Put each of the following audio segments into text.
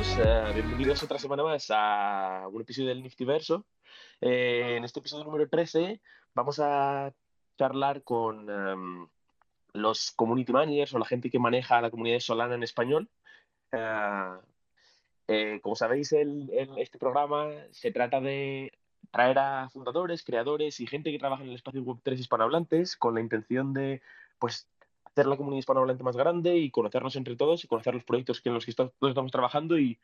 eh, bienvenidos otra semana más a un episodio del Niftyverso. Eh, en este episodio número 13 vamos a charlar con em, los community managers o la gente que maneja la comunidad Solana en español. Eh, como sabéis, el, este programa se trata de traer a fundadores, creadores y gente que trabaja en el espacio web 3 hispanohablantes con la intención de pues hacer la comunidad hispanohablante más grande y conocernos entre todos y conocer los proyectos en los que estamos trabajando y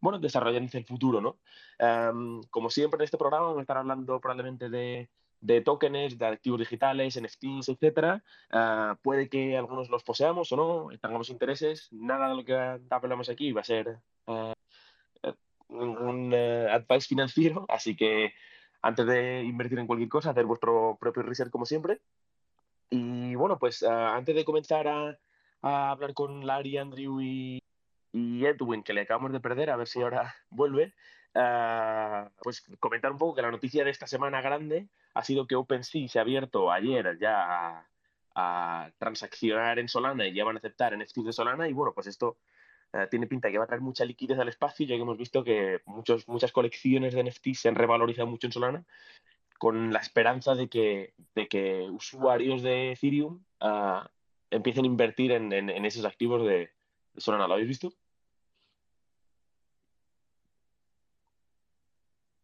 bueno, desarrollar en el futuro, ¿no? Em, como siempre en este programa vamos a estar hablando probablemente de, de tokens, de activos digitales, NFTs, etcétera. Eh, puede que algunos los poseamos o no, tengamos intereses. Nada de lo que hablamos aquí va a ser uh, un advice financiero, así que antes de invertir en cualquier cosa, hacer vuestro propio research como siempre. Y bueno, pues antes de comenzar a, hablar con Larry, Andrew y, Edwin, que le acabamos de perder, a ver si ahora vuelve, pues comentar un poco que la noticia de esta semana grande ha sido que OpenSea se ha abierto ayer ya a, transaccionar en Solana y ya van a aceptar NFTs de Solana y bueno, pues esto eh, tiene pinta que va a traer mucha liquidez al espacio, ya que hemos visto que muchos, muchas colecciones de NFT se han revalorizado mucho en Solana, con la esperanza de que, de que usuarios de Ethereum uh, empiecen a invertir en, en, esos activos de, Solana. ¿Lo habéis visto?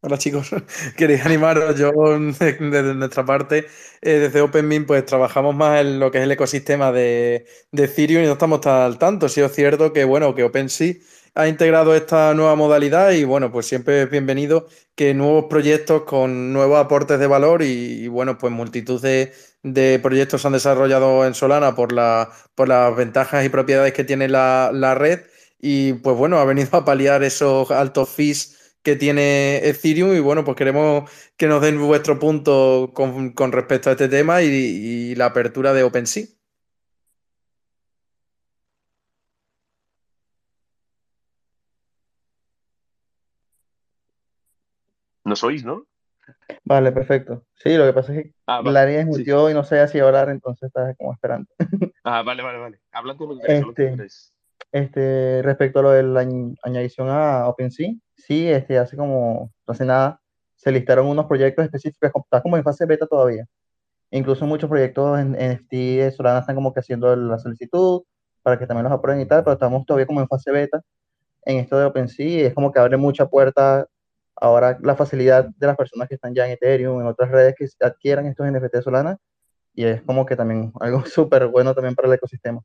Hola chicos, queréis animaros. Yo, desde nuestra parte, eh, desde OpenMint, pues trabajamos más en lo que es el ecosistema de, de Ethereum y no estamos tan al tanto. Sí es cierto que, bueno, que OpenSea ha integrado esta nueva modalidad y, bueno, pues siempre es bienvenido que nuevos proyectos con nuevos aportes de valor y, bueno, pues multitud de, proyectos se han desarrollado en Solana por, la, por las ventajas y propiedades que tiene la, la red y, pues bueno, ha venido a paliar esos altos fees que tiene Ethereum y bueno, pues queremos que nos den vuestro punto con, con respecto a este tema y, y, la apertura de OpenSea. ¿Nos oís, no? Vale, perfecto. Sí, lo que pasa es que ah, vale. la área mutió sí. y no sé si hablar, entonces estás como esperando. Ah, vale, vale, vale. Hablando con este, este, respecto a lo de la añadición a OpenSea, sí, este, hace como, no hace nada, se listaron unos proyectos específicos, está como en fase beta todavía. Incluso muchos proyectos en NFT de Solana están como que haciendo la solicitud para que también los aprueben y tal, pero estamos todavía como en fase beta en esto de OpenSea y es como que abre mucha puerta ahora la facilidad de las personas que están ya en Ethereum, en otras redes que adquieran estos NFT Solana y es como que también algo súper bueno también para el ecosistema.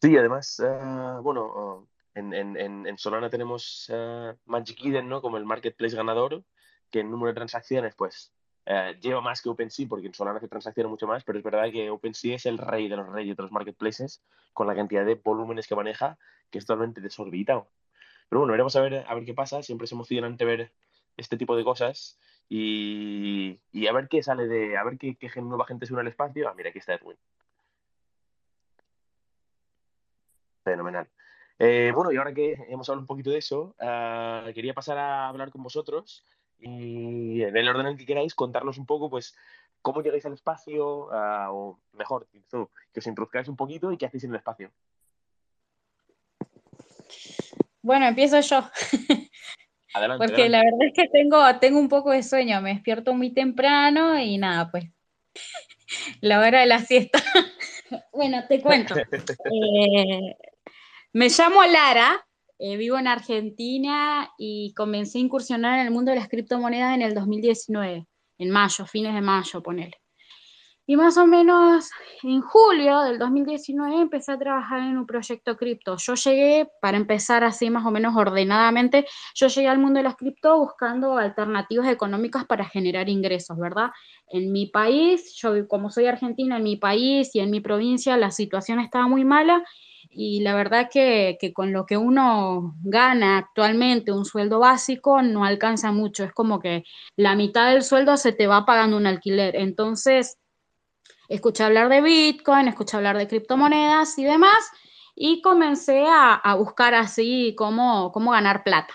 Sí, además, uh, bueno, uh, en, en, en, Solana tenemos uh, Magic Eden, ¿no? Como el marketplace ganador, que en número de transacciones, pues, lleva más que OpenSea, porque en Solana se transacciona mucho más, pero es verdad que OpenSea es el rey de los reyes de los marketplaces, con la cantidad de volúmenes que maneja, que es totalmente desorbitado. Pero bueno, veremos a ver, a ver qué pasa, siempre es emocionante ver este tipo de cosas y, y a ver qué sale de, a ver qué, qué nueva gente se une al espacio. Ah, mira, aquí está Edwin. Fenomenal. Eh, bueno, y ahora que hemos hablado un poquito de eso, uh, quería pasar a hablar con vosotros y en el orden en que queráis contarnos un poco, pues, cómo llegáis al espacio, uh, o mejor, que os introduzcáis un poquito y qué hacéis en el espacio. Bueno, empiezo yo. Adelante, Porque adelante. la verdad es que tengo, tengo un poco de sueño, me despierto muy temprano y nada, pues, la hora de la siesta. bueno, te cuento. Eh, me llamo Lara, eh, vivo en Argentina y comencé a incursionar en el mundo de las criptomonedas en el 2019, en mayo, fines de mayo, ponele. Y más o menos en julio del 2019 empecé a trabajar en un proyecto cripto. Yo llegué, para empezar así más o menos ordenadamente, yo llegué al mundo de las cripto buscando alternativas económicas para generar ingresos, ¿verdad? En mi país, yo como soy argentina, en mi país y en mi provincia la situación estaba muy mala y la verdad que, que, con lo que uno gana actualmente, un sueldo básico, no alcanza mucho. Es como que la mitad del sueldo se te va pagando un alquiler. Entonces, escuché hablar de Bitcoin, escuché hablar de criptomonedas y demás, y comencé a, a buscar así cómo, cómo ganar plata.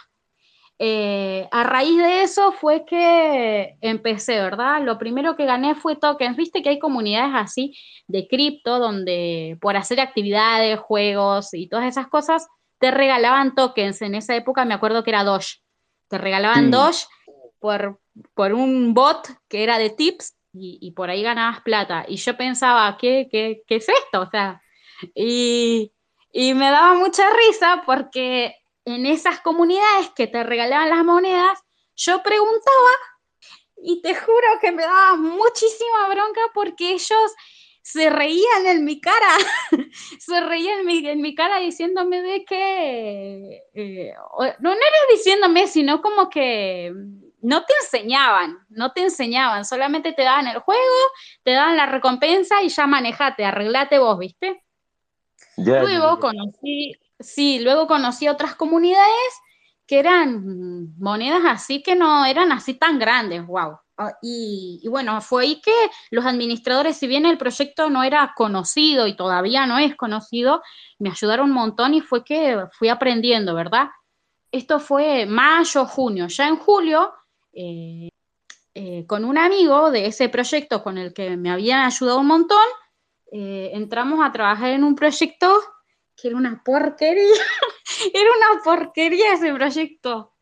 eh, a raíz de eso fue que empecé, ¿verdad? Lo primero que gané fue tokens. Viste que hay comunidades así de cripto donde por hacer actividades, juegos y todas esas cosas, te regalaban tokens. En esa época me acuerdo que era Doge. Te regalaban Mm. Doge por, por un bot que era de tips y, y por ahí ganabas plata. Y yo pensaba, ¿qué, qué, qué es esto? O sea, y, y me daba mucha risa porque en esas comunidades que te regalaban las monedas, yo preguntaba y te juro que me daba muchísima bronca porque ellos se reían en mi cara, se reían en mi, en mi cara diciéndome de que, eh, no, no era diciéndome, sino como que no te enseñaban, no te enseñaban, solamente te daban el juego, te daban la recompensa y ya manejate, arreglate vos, ¿viste? Luego conocí, sí, luego conocí otras comunidades que eran monedas así que no eran así tan grandes, wow. Ah, Y, y bueno, fue ahí que los administradores, si bien el proyecto no era conocido y todavía no es conocido, me ayudaron un montón y fue que fui aprendiendo, ¿verdad? Esto fue mayo, junio. Ya en julio, eh, eh, con un amigo de ese proyecto con el que me habían ayudado un montón, eh, entramos a trabajar en un proyecto que era una porquería, era una porquería ese proyecto.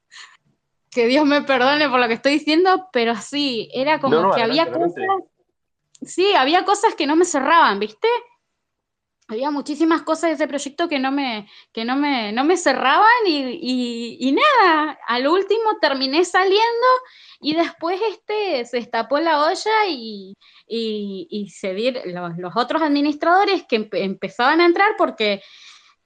Que Dios me perdone por lo que estoy diciendo, pero sí, era como No, no, que adelante, había adelante. cosas, sí, había cosas que no me cerraban, ¿viste? Había muchísimas cosas de ese proyecto que no me, que no me, no me cerraban y, y- y nada, al último terminé saliendo y después este, se destapó la olla y, y, se dieron los, los otros administradores que empe- empezaban a entrar porque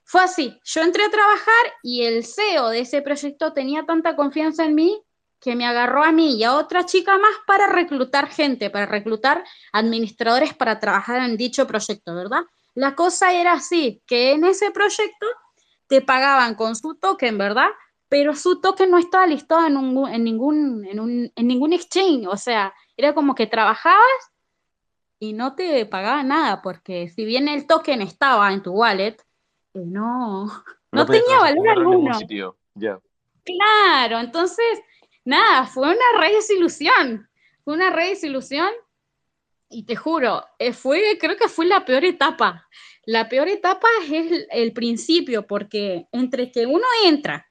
fue así, yo entré a trabajar y el CEO de ese proyecto tenía tanta confianza en mí que me agarró a mí y a otra chica más para reclutar gente, para reclutar administradores para trabajar en dicho proyecto, ¿verdad? La cosa era así, que en ese proyecto te pagaban con su token, ¿verdad? Pero su token no estaba listado en, un- en ningún, en, un- en ningún exchange, o sea, era como que trabajabas y no te pagaban nada, porque si bien el token estaba en tu wallet, eh, no, no tenía valor en alguno. Ya. Claro, entonces, nada, fue una re desilusión, fue una re desilusión y te juro, eh, fue, creo que fue la peor etapa. La peor etapa es el, principio, porque entre que uno entra,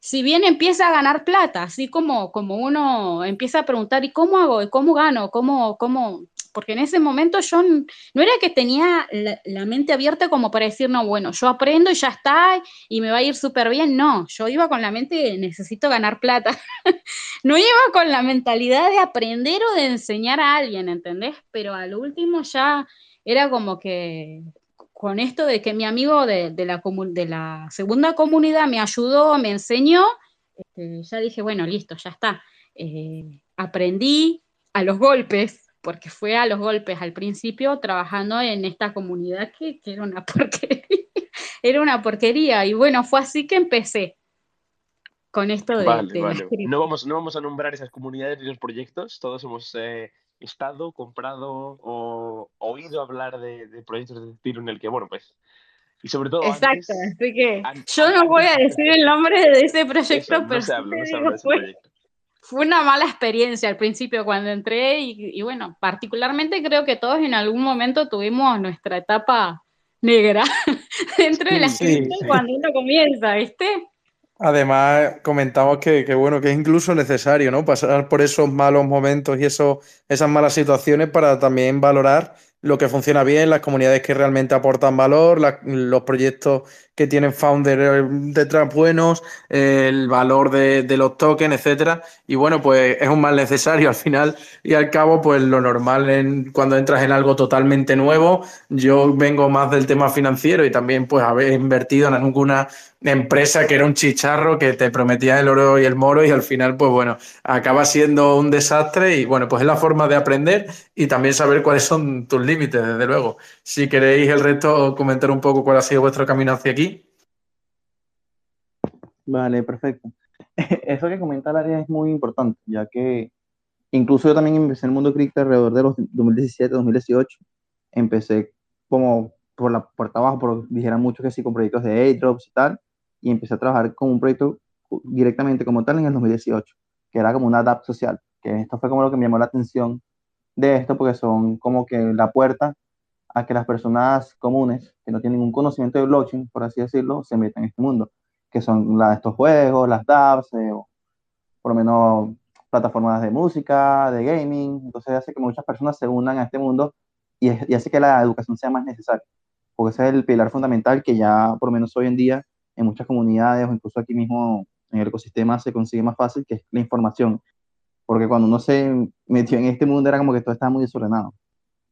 si bien empieza a ganar plata, así como, como uno empieza a preguntar, ¿y cómo hago? ¿Y cómo gano? ¿Cómo, cómo? Porque en ese momento yo no era que tenía la, mente abierta como para decir, no, bueno, yo aprendo y ya está, y me va a ir súper bien. No, yo iba con la mente necesito ganar plata. no iba con la mentalidad de aprender o de enseñar a alguien, ¿entendés? Pero al último ya era como que con esto de que mi amigo de la segunda comunidad me ayudó, me enseñó, este, ya dije, bueno, listo, ya está. Eh, aprendí a los golpes, porque fue a los golpes al principio trabajando en esta comunidad que, que era una porquería. era una porquería. Y bueno, fue así que empecé con esto de, Vale, de vale. No vamos, no vamos a nombrar esas comunidades ni los proyectos. Todos hemos eh, estado, comprado o oído hablar de, de proyectos de tiro en el que, bueno, pues. Y sobre todo Exacto, antes, así que an- yo no voy a decir el nombre de ese proyecto, eso, no pero se sí habla, no se habla de ese fue, proyecto. Fue una mala experiencia al principio cuando entré y, y bueno, particularmente creo que todos en algún momento tuvimos nuestra etapa negra dentro de las Sí, sí. cuando uno comienza, ¿viste? Además, comentamos que, que, bueno, que es incluso necesario, ¿no? Pasar por esos malos momentos y eso, esas malas situaciones para también valorar lo que funciona bien, las comunidades que realmente aportan valor, la- los proyectos que tienen founders detrás buenos, eh, el valor de, de los tokens, etcétera. Y bueno, pues es un mal necesario al final y al cabo, pues lo normal en, cuando entras en algo totalmente nuevo. Yo vengo más del tema financiero y también pues haber invertido en alguna empresa que era un chicharro que te prometía el oro y el moro y al final pues bueno, acaba siendo un desastre y bueno, pues es la forma de aprender y también saber cuáles son tus límites, desde luego. Si queréis el resto, comentar un poco cuál ha sido vuestro camino hacia aquí. Vale, perfecto. Eso que comenta Laria es muy importante, ya que incluso yo también empecé en el mundo cripto alrededor de los 2017, 2018. Empecé como por la puerta abajo, por dijeran muchos que sí, con proyectos de airdrops y tal, y empecé a trabajar con un proyecto directamente como tal en el 2018, que era como una DApp social, que esto fue como lo que me llamó la atención de esto, porque son como que la puerta a que las personas comunes, que no tienen ningún conocimiento de blockchain, por así decirlo, se metan en este mundo, que son la, estos juegos, las dApps, eh, por lo menos plataformas de música, de gaming, entonces hace que muchas personas se unan a este mundo y, y hace que la educación sea más necesaria, porque ese es el pilar fundamental que ya por lo menos hoy en día en muchas comunidades o incluso aquí mismo en el ecosistema se consigue más fácil, que es la información. Porque cuando uno se metió en este mundo era como que todo estaba muy desordenado.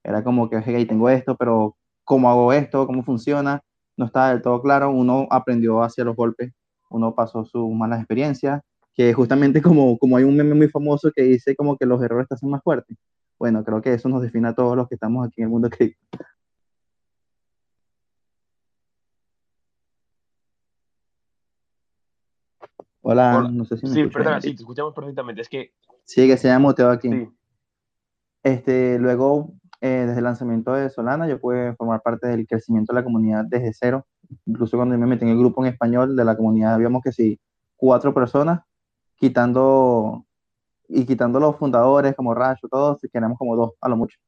Era como que, hey, tengo esto, pero ¿cómo hago esto? ¿Cómo funciona? No estaba del todo claro. Uno aprendió hacia los golpes, uno pasó sus malas experiencias, que justamente como, como hay un meme muy famoso que dice como que los errores te hacen más fuertes. Bueno, creo que eso nos define a todos los que estamos aquí en el mundo cripto. Hola, Hola. no sé si me Sí, escuchas, perdona, sí, te escuchamos perfectamente. Es que, Sí, que se llama muteado aquí. sí, Este, luego, eh, desde el lanzamiento de Solana, yo pude formar parte del crecimiento de la comunidad desde cero. Incluso cuando me metí en el grupo en español de la comunidad, habíamos que sí, cuatro personas, quitando y quitando los fundadores como Racho, todos, y quedamos como dos a lo mucho.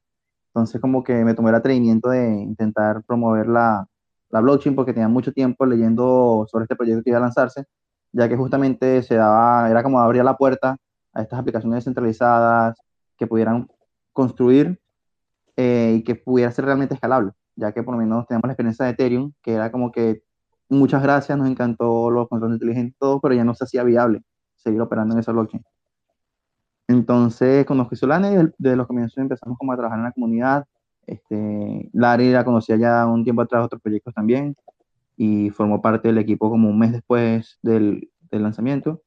Entonces, como que me tomé el atrevimiento de intentar promover la, la blockchain porque tenía mucho tiempo leyendo sobre este proyecto que iba a lanzarse, ya que justamente se daba, era como abrir la puerta a estas aplicaciones descentralizadas que pudieran construir eh, y que pudiera ser realmente escalable, ya que por lo menos tenemos la experiencia de Ethereum, que era como que muchas gracias, nos encantó los contratos inteligentes, todo, pero ya no se hacía viable seguir operando en esa blockchain. Entonces conocí Solana y desde los comienzos empezamos como a trabajar en la comunidad. Este, Larry la conocía ya un tiempo atrás, otros proyectos también, y formó parte del equipo como un mes después del, del lanzamiento.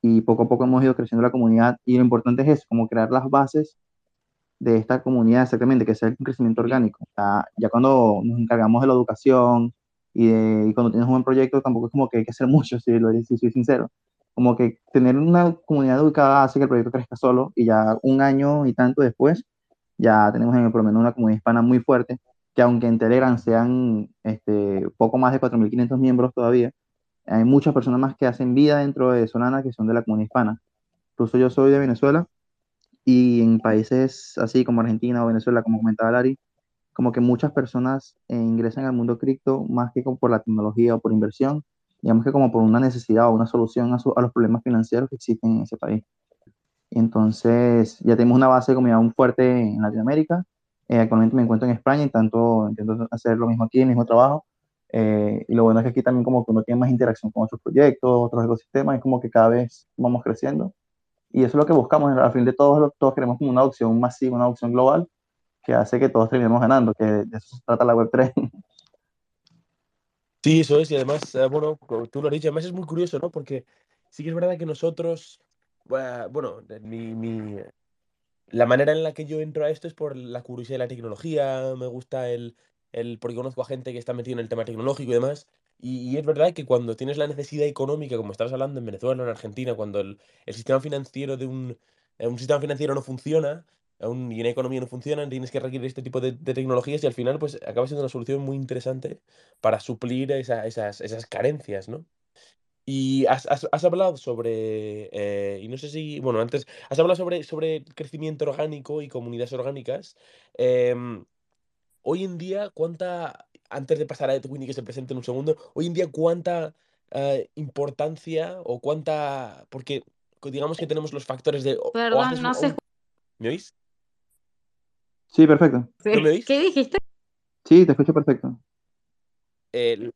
Y poco a poco hemos ido creciendo la comunidad y lo importante es eso, como crear las bases de esta comunidad exactamente, que sea un crecimiento orgánico. Ya, ya cuando nos encargamos de la educación y, de, y cuando tienes un buen proyecto, tampoco es como que hay que hacer mucho, si, lo, si soy sincero. Como que tener una comunidad educada hace que el proyecto crezca solo y ya un año y tanto después, ya tenemos en el, por lo menos una comunidad hispana muy fuerte, que aunque en Telegram sean este, poco más de 4.500 miembros todavía, hay muchas personas más que hacen vida dentro de Solana que son de la comunidad hispana. Incluso yo soy de Venezuela y en países así como Argentina o Venezuela, como comentaba Lari, como que muchas personas eh, ingresan al mundo cripto más que como por la tecnología o por inversión, digamos que como por una necesidad o una solución a, su- a los problemas financieros que existen en ese país. Entonces ya tenemos una base de comunidad muy fuerte en Latinoamérica. Eh, actualmente me encuentro en España y tanto intento hacer lo mismo aquí, el mismo trabajo. Eh, y lo bueno es que aquí también como que uno tiene más interacción con otros proyectos, otros ecosistemas, y como que cada vez vamos creciendo. Y eso es lo que buscamos. Al fin de todos, todos queremos como una adopción masiva, una adopción global, que hace que todos terminemos ganando, que de eso se trata la Web3. Sí, eso es, y además, eh, bueno, tú lo has dicho, además es muy curioso, ¿no? Porque sí que es verdad que nosotros, bueno, mi, mi- la manera en la que yo entro a esto es por la curiosidad de la tecnología, me gusta el, el, porque conozco a gente que está metida en el tema tecnológico y demás, y, y es verdad que cuando tienes la necesidad económica, como estabas hablando en Venezuela, en Argentina, cuando el, el sistema financiero de un, eh, un sistema financiero no funciona, eh, y una economía no funciona, tienes que requerir este tipo de, de tecnologías y al final pues acaba siendo una solución muy interesante para suplir esa- esas, esas carencias, ¿no? Y has, has- has hablado sobre, eh, y no sé si, bueno, antes, has hablado sobre, sobre crecimiento orgánico y comunidades orgánicas. Em, hoy en día, ¿cuánta, antes de pasar a Edwin y que se presente en un segundo, hoy en día cuánta eh, importancia o cuánta, porque digamos que tenemos los factores de, o, o Perdón, haces no un- ¿me oís? Sí, perfecto. ¿No me oís? ¿Qué dijiste? Sí, te escucho perfecto. Eh,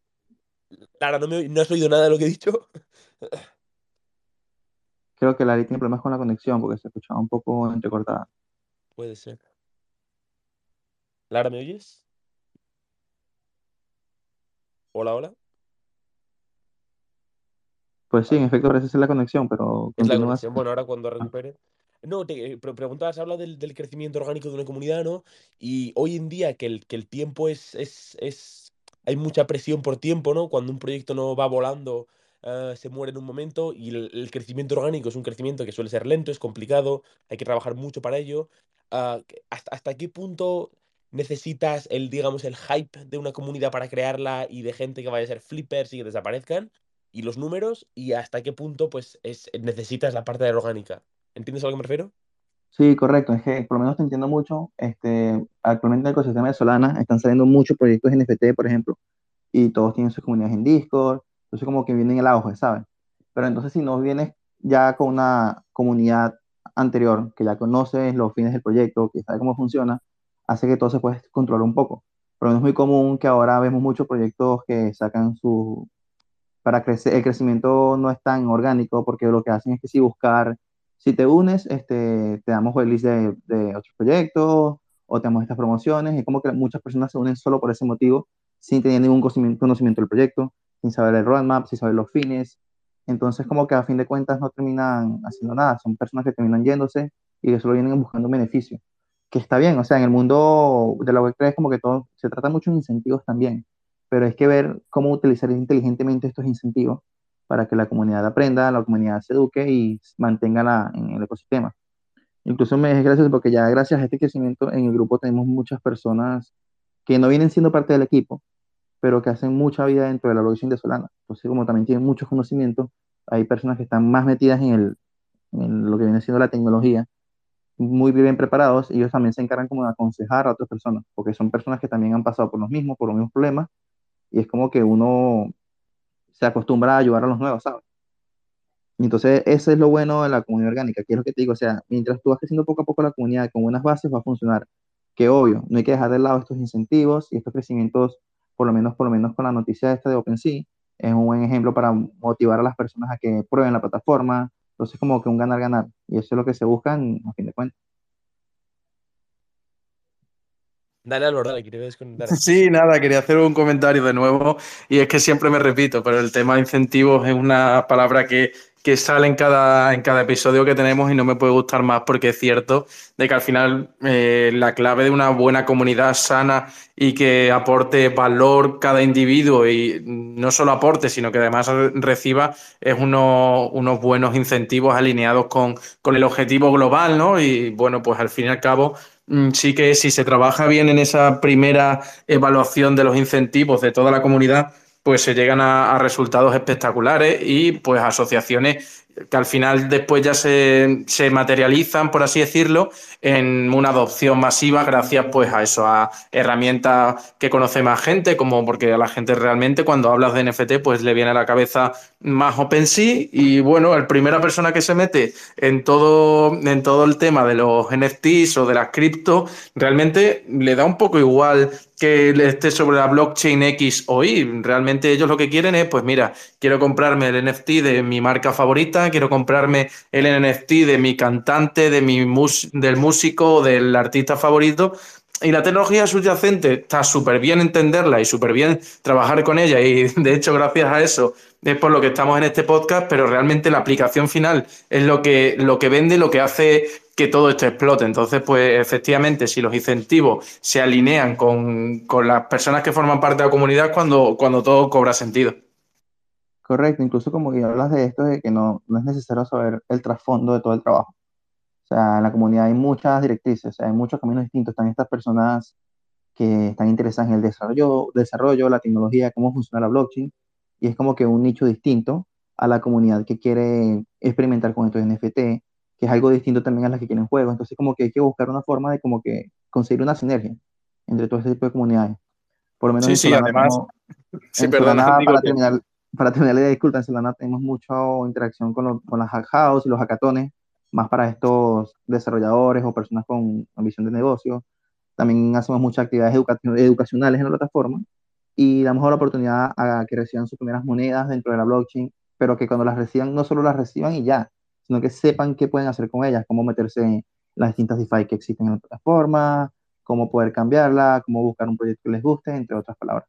Lara, ¿no, me ¿no has oído nada de lo que he dicho? Creo que Lari tiene problemas con la conexión porque se escuchaba un poco entrecortada. Puede ser. Lara, ¿me oyes? Hola, hola. Pues sí, en efecto parece ser la conexión, pero Es la conexión. Bueno, ahora cuando recupere. No, te eh, pre- preguntabas, habla del, del crecimiento orgánico de una comunidad, ¿no? Y hoy en día que el, que el tiempo es, es, es. Hay mucha presión por tiempo, ¿no? Cuando un proyecto no va volando, eh, se muere en un momento. Y el, el crecimiento orgánico es un crecimiento que suele ser lento, es complicado, hay que trabajar mucho para ello. Ah, ¿hasta, hasta qué punto necesitas el, digamos, el hype de una comunidad para crearla y de gente que vaya a ser flippers y que desaparezcan? y los números y hasta qué punto pues es, necesitas la parte de la orgánica. ¿Entiendes a lo que me refiero? Sí, correcto. Es que por lo menos te entiendo mucho. Este, actualmente en el ecosistema de Solana están saliendo muchos proyectos NFT, por ejemplo, y todos tienen sus comunidades en Discord. Entonces como que vienen el auge, ¿sabes? Pero entonces si no vienes ya con una comunidad anterior, que ya conoces los fines del proyecto, que sabe cómo funciona, hace que todo se pueda controlar un poco. Pero es muy común que ahora vemos muchos proyectos que sacan su... Para crecer, el crecimiento no es tan orgánico porque lo que hacen es que si buscar, si te unes, este, te damos el de, de otros proyectos o te damos estas promociones. Es como que muchas personas se unen solo por ese motivo, sin tener ningún conocimiento del proyecto, sin saber el roadmap, sin saber los fines. Entonces, como que a fin de cuentas no terminan haciendo nada. Son personas que terminan yéndose y que solo vienen buscando un beneficio que está bien, o sea, en el mundo de la Web3 como que todo, se trata mucho de incentivos también, pero hay que ver cómo utilizar inteligentemente estos incentivos para que la comunidad aprenda, la comunidad se eduque y mantenga en el ecosistema. Incluso me es gracioso porque ya gracias a este crecimiento en el grupo tenemos muchas personas que no vienen siendo parte del equipo, pero que hacen mucha vida dentro de la blockchain de Solana. Entonces, como también tienen muchos conocimientos, hay personas que están más metidas en, el, en lo que viene siendo la tecnología muy bien preparados, ellos también se encargan como de aconsejar a otras personas, porque son personas que también han pasado por los mismos, por los mismos problemas, y es como que uno se acostumbra a ayudar a los nuevos, ¿sabes? Y entonces, eso es lo bueno de la comunidad orgánica, que es lo que te digo, o sea, mientras tú vas creciendo poco a poco la comunidad con buenas bases, va a funcionar. Que obvio, no hay que dejar de lado estos incentivos y estos crecimientos, por lo menos, por lo menos con la noticia esta de OpenSea, es un buen ejemplo para motivar a las personas a que prueben la plataforma, entonces, como que un ganar-ganar. Y eso es lo que se busca a fin de cuentas. Dale, Álvaro, dale, quería comentar. Sí, nada, quería hacer un comentario de nuevo. Y es que siempre me repito, pero el tema de incentivos es una palabra que que sale en cada, en cada episodio que tenemos y no me puede gustar más porque es cierto de que al final eh, la clave de una buena comunidad sana y que aporte valor cada individuo y no solo aporte, sino que además reciba es uno, unos buenos incentivos alineados con, con el objetivo global, ¿no? Y bueno, pues al fin y al cabo mm, sí que si se trabaja bien en esa primera evaluación de los incentivos de toda la comunidad, pues se llegan a, resultados espectaculares y pues asociaciones que al final después ya se, se, materializan, por así decirlo, en una adopción masiva gracias pues a eso, a herramientas que conoce más gente, como porque a la gente realmente cuando hablas de NFT pues le viene a la cabeza más OpenSea. Y bueno, la primera persona que se mete en todo, en todo el tema de los NFTs o de las cripto, realmente le da un poco igual que esté sobre la blockchain X o Y. Realmente ellos lo que quieren es, pues mira, quiero comprarme el NFT de mi marca favorita, quiero comprarme el NFT de mi cantante, de mi del músico, del artista favorito. Y la tecnología subyacente está súper bien entenderla y súper bien trabajar con ella. Y de hecho, gracias a eso es por lo que estamos en este podcast, pero realmente la aplicación final es lo que, lo que vende, lo que hace que todo esto explote. Entonces, pues efectivamente, si los incentivos se alinean con, con las personas que forman parte de la comunidad, cuando, cuando todo cobra sentido. Correcto, incluso como que hablas de esto, de que no, no es necesario saber el trasfondo de todo el trabajo. O sea, en la comunidad hay muchas directrices, hay muchos caminos distintos. Están estas personas que están interesadas en el desarrollo, desarrollo, la tecnología, cómo funciona la blockchain, y es como que un nicho distinto a la comunidad que quiere experimentar con estos NFT, que es algo distinto también a las que quieren juegos. Entonces, como que hay que buscar una forma de como que conseguir una sinergia entre todo este tipo de comunidades. Por lo menos sí, sí, además, sí, perdona, para, terminar, para terminar la disculpa, en Solana tenemos mucha interacción con, con las hack house y los hackatones, más para estos desarrolladores o personas con ambición de negocio. También hacemos muchas actividades educacionales en la plataforma y damos la oportunidad a que reciban sus primeras monedas dentro de la blockchain, pero que cuando las reciban no solo las reciban y ya, sino que sepan qué pueden hacer con ellas, cómo meterse en las distintas DeFi que existen en la plataforma, cómo poder cambiarla, cómo buscar un proyecto que les guste, entre otras palabras.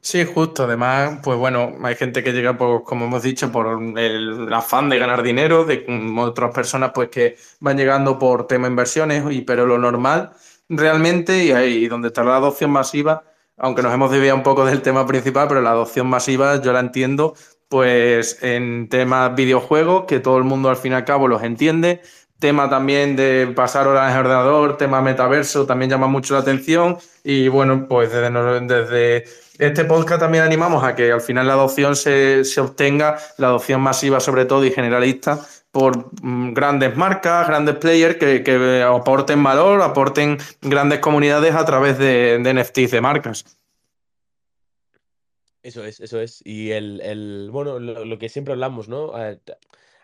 Sí, justo. Además, pues bueno, hay gente que llega, pues, como hemos dicho, por el afán de ganar dinero, de otras personas, pues, que van llegando por tema inversiones, y, pero lo normal realmente, y ahí donde está la adopción masiva, aunque nos hemos desviado un poco del tema principal, pero la adopción masiva yo la entiendo, pues, en temas videojuegos, que todo el mundo al fin y al cabo los entiende, tema también de pasar horas en ordenador, tema metaverso, también llama mucho la atención. Y bueno, pues desde, desde este podcast también animamos a que al final la adopción se, se obtenga, la adopción masiva sobre todo y generalista, por mm, grandes marcas, grandes players que, que, aporten valor, aporten grandes comunidades a través de, de NFTs de marcas. Eso es, eso es. Y el, el bueno, lo, que siempre hablamos, ¿no?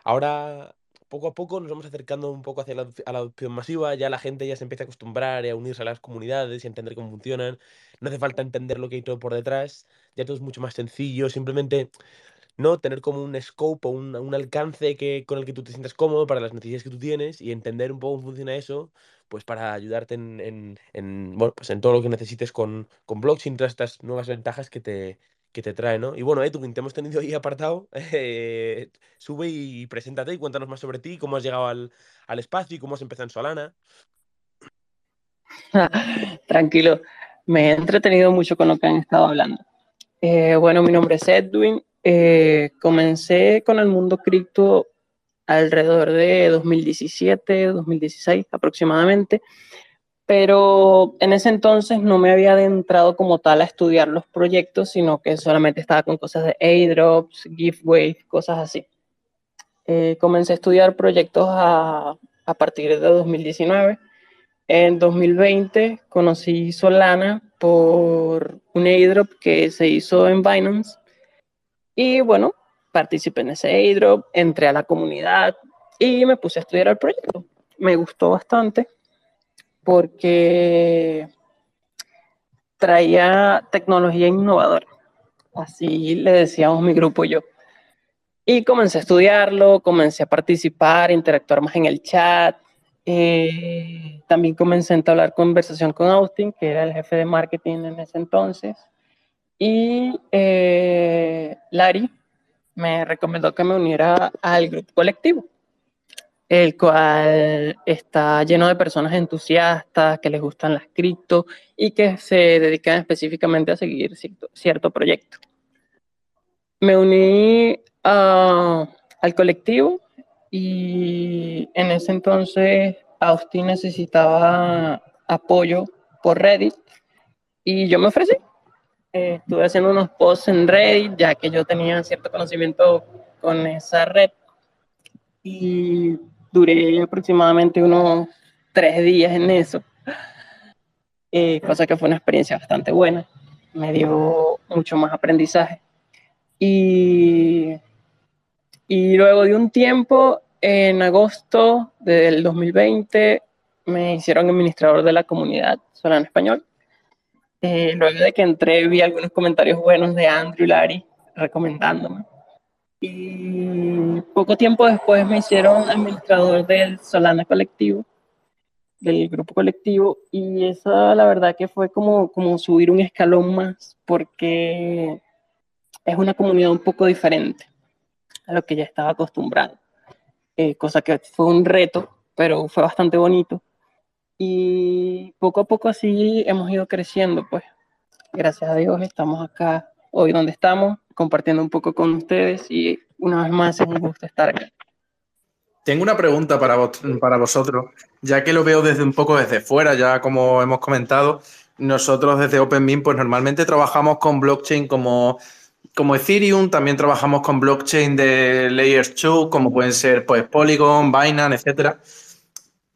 Ahora poco a poco nos vamos acercando un poco hacia la, la adopción masiva, ya la gente ya se empieza a acostumbrar a unirse a las comunidades y a entender cómo funcionan. No hace falta entender lo que hay todo por detrás, ya todo es mucho más sencillo, simplemente no tener como un scope o un, un alcance que, con el que tú te sientas cómodo para las necesidades que tú tienes y entender un poco cómo funciona eso, pues para ayudarte en, en, en bueno, pues en todo lo que necesites con, con blockchain, todas estas nuevas ventajas que te, que te trae, ¿no? Y bueno, Edwin, te hemos tenido ahí apartado. Eh, sube y preséntate y cuéntanos más sobre ti, cómo has llegado al, al espacio y cómo has empezado en Solana. Tranquilo, me he entretenido mucho con lo que han estado hablando. Eh, bueno, mi nombre es Edwin. Eh, comencé con el mundo cripto alrededor de 2017, 2016 aproximadamente pero en ese entonces no me había adentrado como tal a estudiar los proyectos, sino que solamente estaba con cosas de airdrops, giveaway, cosas así. Eh, comencé a estudiar proyectos a, a partir de 2019. En 2020 conocí Solana por un airdrop que se hizo en Binance y bueno, participé en ese airdrop, entré a la comunidad y me puse a estudiar el proyecto. Me gustó bastante porque traía tecnología innovadora. Así le decíamos mi grupo y yo. Y comencé a estudiarlo, comencé a participar, interactuar más en el chat. Eh, también comencé a entablar conversación con Austin, que era el jefe de marketing en ese entonces. Y eh, Larry me recomendó que me uniera al grupo colectivo el cual está lleno de personas entusiastas que les gustan las cripto y que se dedican específicamente a seguir cierto, proyecto. Me uní uh, al colectivo y en ese entonces Austin necesitaba apoyo por Reddit y yo me ofrecí. Eh, estuve haciendo unos posts en Reddit ya que yo tenía cierto conocimiento con esa red y duré aproximadamente unos tres días en eso, eh, cosa que fue una experiencia bastante buena, me dio mucho más aprendizaje. Y, y luego de un tiempo, en agosto del 2020, me hicieron administrador de la comunidad Solana Español. Eh, luego de que entré, vi algunos comentarios buenos de Andrew y Larry recomendándome. Y poco tiempo después me hicieron administrador del Solana Colectivo, del grupo colectivo, y esa la verdad que fue como, como subir un escalón más, porque es una comunidad un poco diferente a lo que ya estaba acostumbrado, eh, cosa que fue un reto, pero fue bastante bonito. Y poco a poco así hemos ido creciendo, pues gracias a Dios estamos acá hoy donde estamos, compartiendo un poco con ustedes y una vez más es un gusto estar aquí. Tengo una pregunta para, vos, para vosotros, ya que lo veo desde un poco desde fuera, ya como hemos comentado, nosotros desde OpenMint pues normalmente trabajamos con blockchain como, como Ethereum, también trabajamos con blockchain de Layers 2, como pueden ser pues Polygon, Binance, etcétera.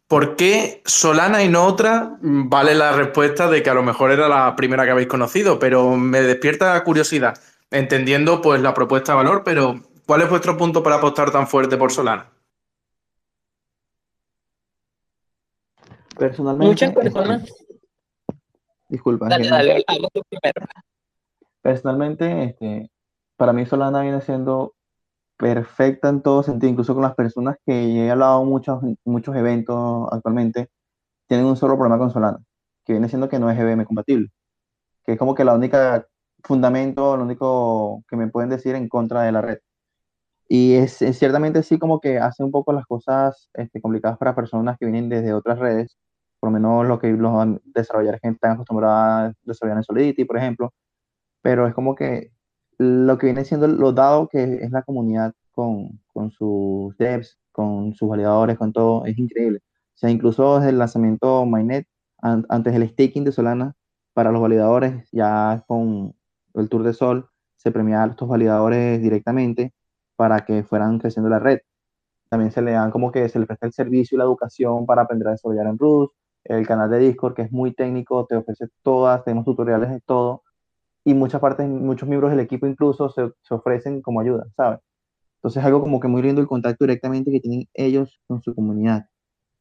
¿Por qué Solana y no otra? Vale la respuesta de que a lo mejor era la primera que habéis conocido, pero me despierta curiosidad, entendiendo pues la propuesta de valor, pero ¿cuál es vuestro punto para apostar tan fuerte por Solana? Personalmente. Muchas personas. Disculpa. Dale, dale, habla tú primero. Personalmente, este, para mí Solana viene siendo perfecta en todo sentido, incluso con las personas que he hablado en muchos, muchos eventos actualmente, tienen un solo problema con Solana, que viene siendo que no es GBM compatible, que es como que la única fundamento, lo único que me pueden decir en contra de la red. Y es, ciertamente sí como que hace un poco las cosas este, complicadas para personas que vienen desde otras redes, por lo menos lo que los desarrolladores que están acostumbrados a desarrollar en Solidity, por ejemplo, pero es como que lo que viene siendo lo dado que es la comunidad con, con sus devs con sus validadores, con todo, es increíble. O sea, incluso desde el lanzamiento Mainnet, antes del staking de Solana, para los validadores, ya con el Tour de Sol, se premiaba a estos validadores directamente para que fueran creciendo la red. También se le dan como que se le presta el servicio y la educación para aprender a desarrollar en Rust. El canal de Discord, que es muy técnico, te ofrece todas, tenemos tutoriales de todo. Y muchas partes, muchos miembros del equipo incluso se, se ofrecen como ayuda, ¿sabes? Entonces es algo como que muy lindo el contacto directamente que tienen ellos con su comunidad.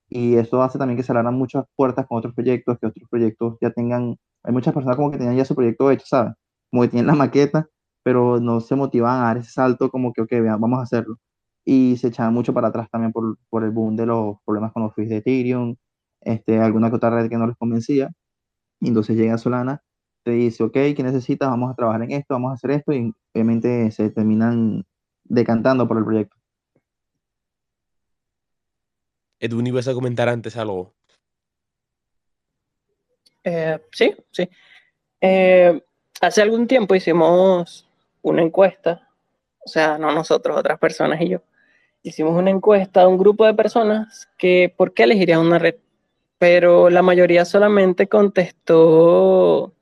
Y eso hace también que se abran muchas puertas con otros proyectos, que otros proyectos ya tengan, hay muchas personas como que tenían ya su proyecto hecho, ¿sabes? Como que tienen la maqueta, pero no se motivan a dar ese salto como que, ok, vean, vamos a hacerlo. Y se echaban mucho para atrás también por, por el boom de los problemas con los fees de Ethereum, este, alguna que otra red que no les convencía. Y entonces llega Solana, te dice, ok, ¿qué necesitas? Vamos a trabajar en esto, vamos a hacer esto, y obviamente se terminan decantando por el proyecto. Edwin, ibas a comentar antes algo. Eh, sí, sí. Eh, hace algún tiempo hicimos una encuesta, o sea, no nosotros, otras personas y yo. Hicimos una encuesta a un grupo de personas que por qué elegirían una red, pero la mayoría solamente contestó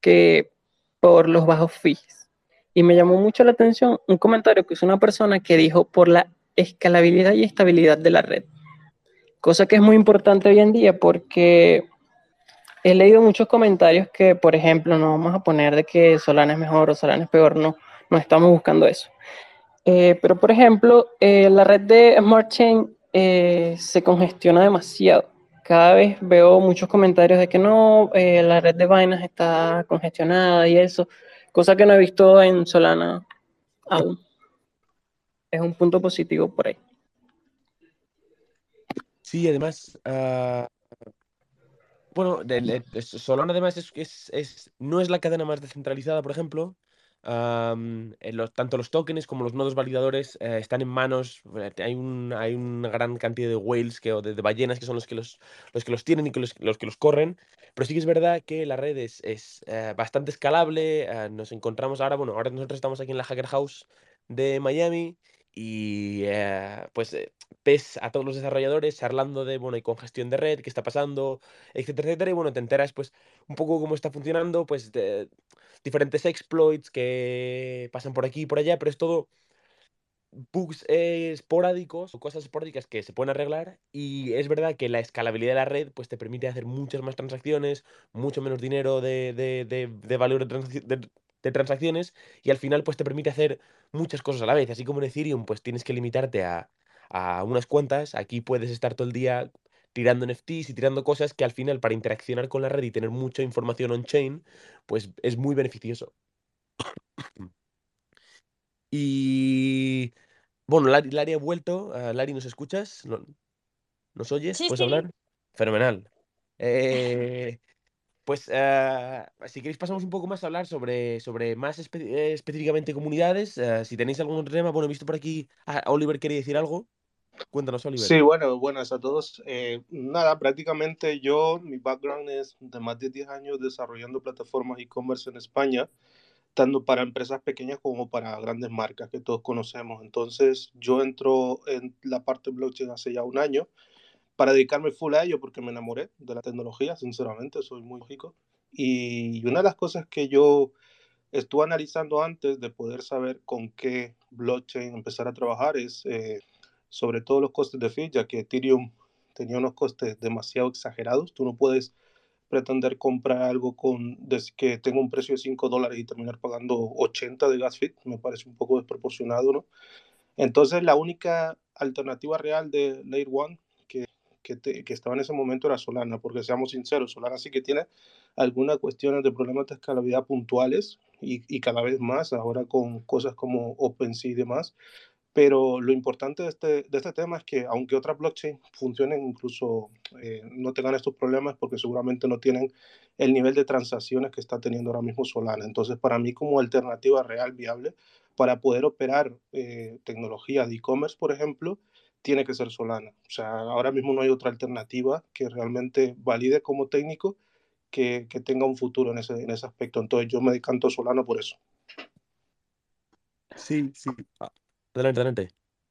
que por los bajos fees. Y me llamó mucho la atención un comentario que hizo una persona que dijo por la escalabilidad y estabilidad de la red. Cosa que es muy importante hoy en día porque he leído muchos comentarios que, por ejemplo, no vamos a poner de que Solana es mejor o Solana es peor, no, no estamos buscando eso. Eh, pero, por ejemplo, eh, la red de Smart Chain eh, se congestiona demasiado. Cada vez veo muchos comentarios de que no, la red de Binance está congestionada y eso cosa que no he visto en Solana aún. Es un punto positivo por ahí. Sí, además, uh, bueno, Solana además es, es, no es la cadena más descentralizada, por ejemplo, los, tanto los tokens como los nodos validadores eh, están en manos, eh, hay, un, hay una gran cantidad de whales que, o de, ballenas que son los que los, los que los tienen y que los, los, que los corren, pero sí que es verdad que la red es, es eh, bastante escalable, nos encontramos ahora, bueno, ahora nosotros estamos aquí en la Hacker House de Miami y pues ves a todos los desarrolladores charlando de, bueno, hay congestión de red, qué está pasando, etcétera, etcétera, y bueno, te enteras pues un poco cómo está funcionando, pues diferentes exploits que pasan por aquí y por allá, pero es todo bugs esporádicos o cosas esporádicas que se pueden arreglar y es verdad que la escalabilidad de la red pues te permite hacer muchas más transacciones, mucho menos dinero de, de, de, valor de, transacciones y al final pues te permite hacer muchas cosas a la vez, así como en Ethereum pues tienes que limitarte a, a unas cuantas, aquí puedes estar todo el día tirando NFTs y tirando cosas que al final para interaccionar con la red y tener mucha información on-chain, pues es muy beneficioso. Y bueno, Lari, ha vuelto. Uh, Lari, ¿nos escuchas? ¿Nos oyes? Sí, ¿Puedes sí. hablar? Fenomenal. Eh, pues uh, si queréis pasamos un poco más a hablar sobre, sobre más espe específicamente comunidades. Uh, si tenéis algún tema, bueno, he visto por aquí, ah, Oliver quería decir algo. Cuéntanos, Oliver. Sí, bueno, buenas a todos. Eh, nada, prácticamente yo, mi background es de más de 10 años desarrollando plataformas e-commerce en España, tanto para empresas pequeñas como para grandes marcas que todos conocemos. Entonces, yo entro en la parte blockchain hace ya un año para dedicarme full a ello porque me enamoré de la tecnología, sinceramente, soy muy lógico. Y una de las cosas que yo estuve analizando antes de poder saber con qué blockchain empezar a trabajar es... Eh, sobre todo los costes de feed, ya que Ethereum tenía unos costes demasiado exagerados. Tú no puedes pretender comprar algo con, que tenga un precio de 5 dólares y terminar pagando 80 de gas feed. Me parece un poco desproporcionado, ¿no? Entonces, la única alternativa real de Layer One que, que, que, estaba en ese momento era Solana, porque seamos sinceros, Solana sí que tiene algunas cuestiones de problemas de escalabilidad puntuales y, y cada vez más, ahora con cosas como OpenSea y demás, pero lo importante de este, de este tema es que aunque otras blockchains funcionen, incluso eh, no tengan estos problemas porque seguramente no tienen el nivel de transacciones que está teniendo ahora mismo Solana. Entonces, para mí como alternativa real, viable, para poder operar eh, tecnología de e-commerce, por ejemplo, tiene que ser Solana. O sea, ahora mismo no hay otra alternativa que realmente valide como técnico que, que tenga un futuro en ese, en ese aspecto. Entonces, yo me decanto Solana por eso. Sí, sí. Ah, Adelante, adelante.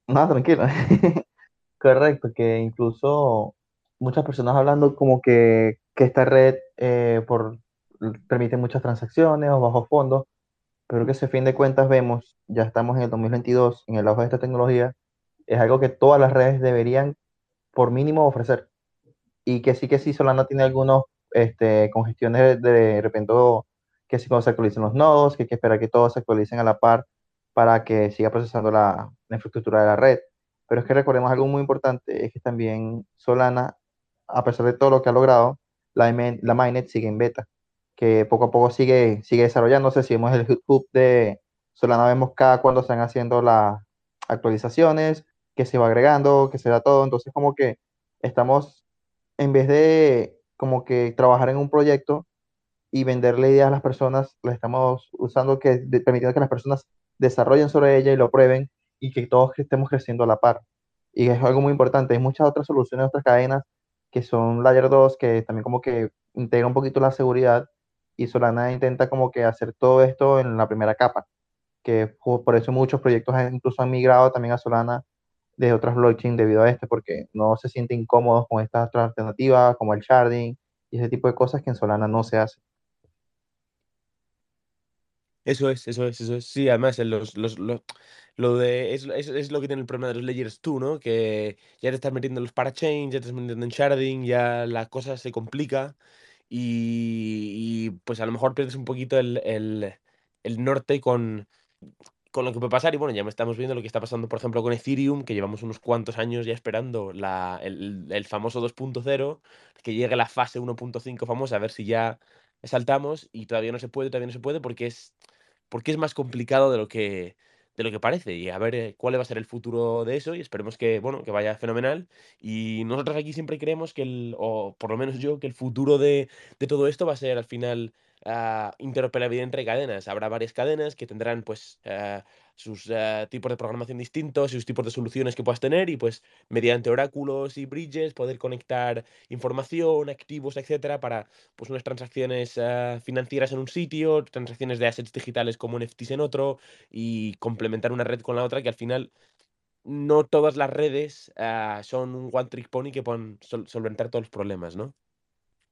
No, tranquilo. Correcto, que incluso muchas personas hablando como que, que esta red eh, por, permite muchas transacciones o bajos fondos, pero que si a fin de cuentas vemos, ya estamos en el 2022, en el auge de esta tecnología, es algo que todas las redes deberían por mínimo ofrecer. Y que sí que sí, Solana tiene algunos este, congestiones de, repente que si cuando se actualicen los nodos, que hay que esperar que todos se actualicen a la par para que siga procesando la, la infraestructura de la red. Pero es que recordemos algo muy importante, es que también Solana, a pesar de todo lo que ha logrado, la, la mainnet sigue en beta, que poco a poco sigue, sigue desarrollándose. Si vemos el hub de Solana, vemos cada cuando están haciendo las actualizaciones, que se va agregando, que se da todo. Entonces, como que estamos, en vez de como que trabajar en un proyecto y venderle ideas a las personas, la estamos usando que de- permitiendo que las personas desarrollen sobre ella y lo prueben y que todos estemos creciendo a la par. Y es algo muy importante. Hay muchas otras soluciones, otras cadenas que son Layer 2, que también como que integra un poquito la seguridad y Solana intenta como que hacer todo esto en la primera capa, que por eso muchos proyectos incluso han migrado también a Solana de otras blockchain debido a este, porque no se sienten incómodos con estas otras alternativas como el sharding y ese tipo de cosas que en Solana no se hace. Eso es, eso es, eso es. Sí, además, en los, los, lo, de. Es, es, es lo que tiene el problema de los layers 2, ¿no? Que ya te estás metiendo en los parachains, ya te estás metiendo en sharding, ya la cosa se complica y, y, pues a lo mejor pierdes un poquito el, el, el norte con, con lo que puede pasar. Y bueno, ya me estamos viendo lo que está pasando, por ejemplo, con Ethereum, que llevamos unos cuantos años ya esperando la, el, el famoso 2.0, que llegue la fase 1.5 famosa, a ver si ya saltamos y todavía no se puede, todavía no se puede porque es porque es más complicado de lo que, de lo que parece. Y a ver eh, cuál va a ser el futuro de eso y esperemos que, bueno, que vaya fenomenal. Y nosotros aquí siempre creemos que el, o por lo menos yo, que el futuro de, de todo esto va a ser al final ah, interoperabilidad entre cadenas. Habrá varias cadenas que tendrán pues ah, sus ah, tipos de programación distintos, sus tipos de soluciones que puedas tener y pues mediante oráculos y bridges poder conectar información, activos, etcétera, para pues unas transacciones financieras en un sitio, transacciones de assets digitales como NFTs en otro y complementar una red con la otra que al final no todas las redes son un one trick pony que puedan sol- solventar todos los problemas, ¿no?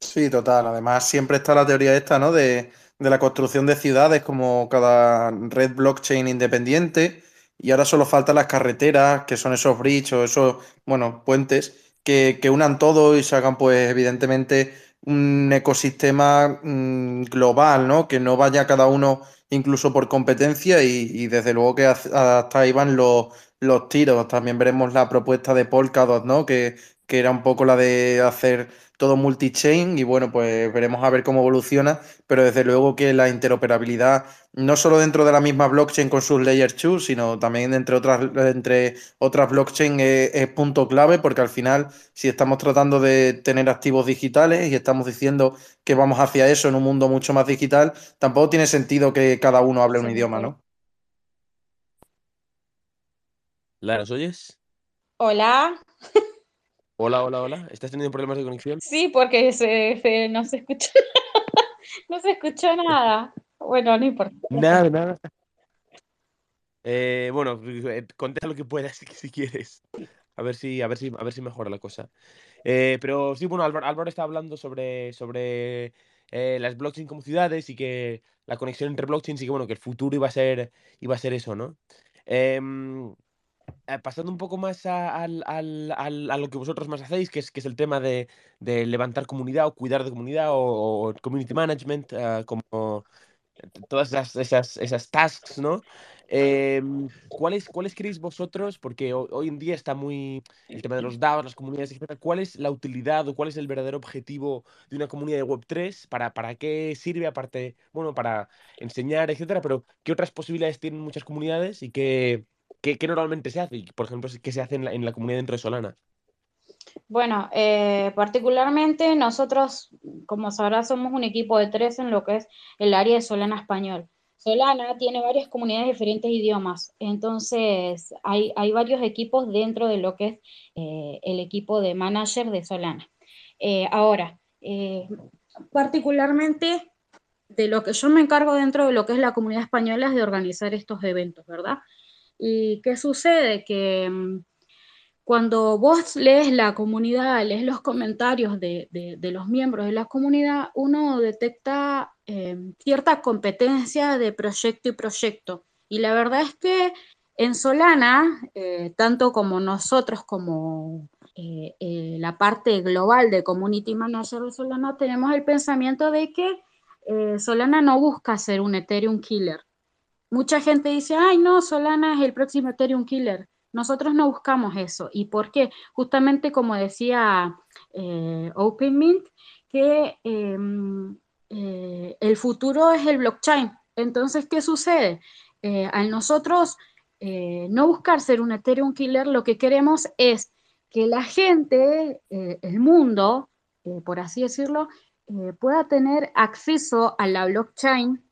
Sí, total. Además, siempre está la teoría esta, ¿no? De, de la construcción de ciudades como cada red blockchain independiente. Y ahora solo faltan las carreteras, que son esos bridges o esos, bueno, puentes, que, que unan todo y se hagan, pues, evidentemente, un ecosistema mm, global, ¿no? Que no vaya cada uno incluso por competencia y, y desde luego que hasta ahí van los, los tiros. También veremos la propuesta de Polkadot, ¿no? Que, que era un poco la de hacer todo multi-chain y bueno, pues veremos a ver cómo evoluciona, pero desde luego que la interoperabilidad, no solo dentro de la misma blockchain con sus layer 2, sino también entre otras, entre otras blockchain es, es punto clave, porque al final, si estamos tratando de tener activos digitales y estamos diciendo que vamos hacia eso en un mundo mucho más digital, tampoco tiene sentido que cada uno hable un idioma. ¿no? ¿nos oyes? Hola. Hola, hola, hola. ¿Estás teniendo problemas de conexión? Sí, porque se, se- no se escuchó, no se escuchó nada. Bueno, no importa. Nada, nada. Eh, bueno, eh, contesta lo que puedas si, si quieres. A ver si, a ver si, a ver si mejora la cosa. Eh, pero sí, bueno, Álvaro, Álvaro está hablando sobre, sobre eh, las blockchain como ciudades y que la conexión entre blockchains y que bueno, que el futuro iba a ser, iba a ser eso, ¿no? Eh, pasando un poco más a, al- al- a lo que vosotros más hacéis, que es, que es el tema de, de levantar comunidad o cuidar de comunidad o, community management, eh, como todas esas, esas, esas tasks, ¿no? Em, ¿cuáles, ¿Cuáles creéis vosotros? Porque ho- hoy en día está muy el tema de los DAOs, las comunidades, etcétera. ¿Cuál es la utilidad o cuál es el verdadero objetivo de una comunidad de Web3? ¿Para, para qué sirve aparte, bueno, para enseñar, etcétera? Pero ¿qué otras posibilidades tienen muchas comunidades y qué, qué, normalmente se hace? Por ejemplo, ¿qué se hace en la, comunidad dentro de Solana? Bueno, eh, particularmente nosotros, como sabrás, somos un equipo de tres en lo que es el área de Solana español. Solana tiene varias comunidades de diferentes idiomas, entonces hay, hay varios equipos dentro de lo que es eh, el equipo de manager de Solana. Eh, ahora, particularmente de lo que yo me encargo dentro de lo que es la comunidad española es de organizar estos eventos, ¿verdad? ¿Y qué sucede? Que mm, cuando vos lees la comunidad, lees los comentarios de, los miembros de la comunidad, uno detecta eh, cierta competencia de proyecto y proyecto. Y la verdad es que en Solana, eh, tanto como nosotros como eh, la parte global de Community Manager de Solana, tenemos el pensamiento de que Solana no busca ser un Ethereum killer mucha gente dice, ay, no, Solana es el próximo Ethereum killer. Nosotros no buscamos eso. ¿Y por qué? Justamente como decía eh, OpenMint, que em, eh, el futuro es el blockchain. Entonces, ¿qué sucede? Eh, al nosotros no buscar ser un Ethereum killer, lo que queremos es que la gente, el mundo, por así decirlo, pueda tener acceso a la blockchain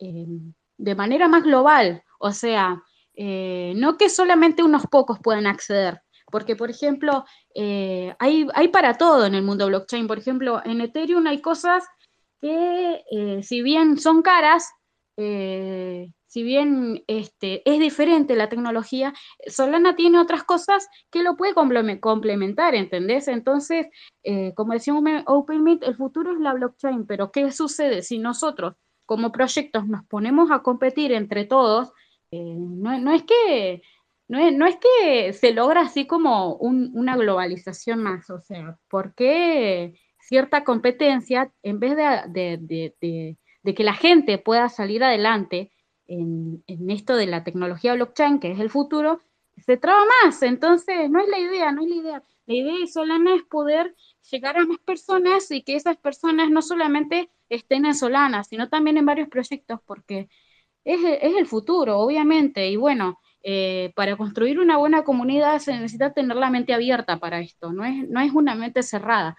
em, de manera más global, o sea, eh, no que solamente unos pocos puedan acceder, porque por ejemplo, eh, hay, hay, para todo en el mundo blockchain, por ejemplo, en Ethereum hay cosas que eh, si bien son caras, si bien este, es diferente la tecnología, Solana tiene otras cosas que lo puede complementar, ¿entendés? Entonces, como decía OpenMeet, el futuro es la blockchain, pero ¿qué sucede si nosotros como proyectos nos ponemos a competir entre todos, eh, no, es que, no, es, que se logra así como una globalización más, o sea, porque cierta competencia, en vez de, que la gente pueda salir adelante en, en, esto de la tecnología blockchain, que es el futuro, se traba más. Entonces, no es la idea, no es la idea. La idea de Solana es poder llegar a más personas y que esas personas no solamente estén en Solana, sino también en varios proyectos, porque es, el futuro, obviamente. Y bueno, eh, para construir una buena comunidad se necesita tener la mente abierta para esto, no es, no es una mente cerrada.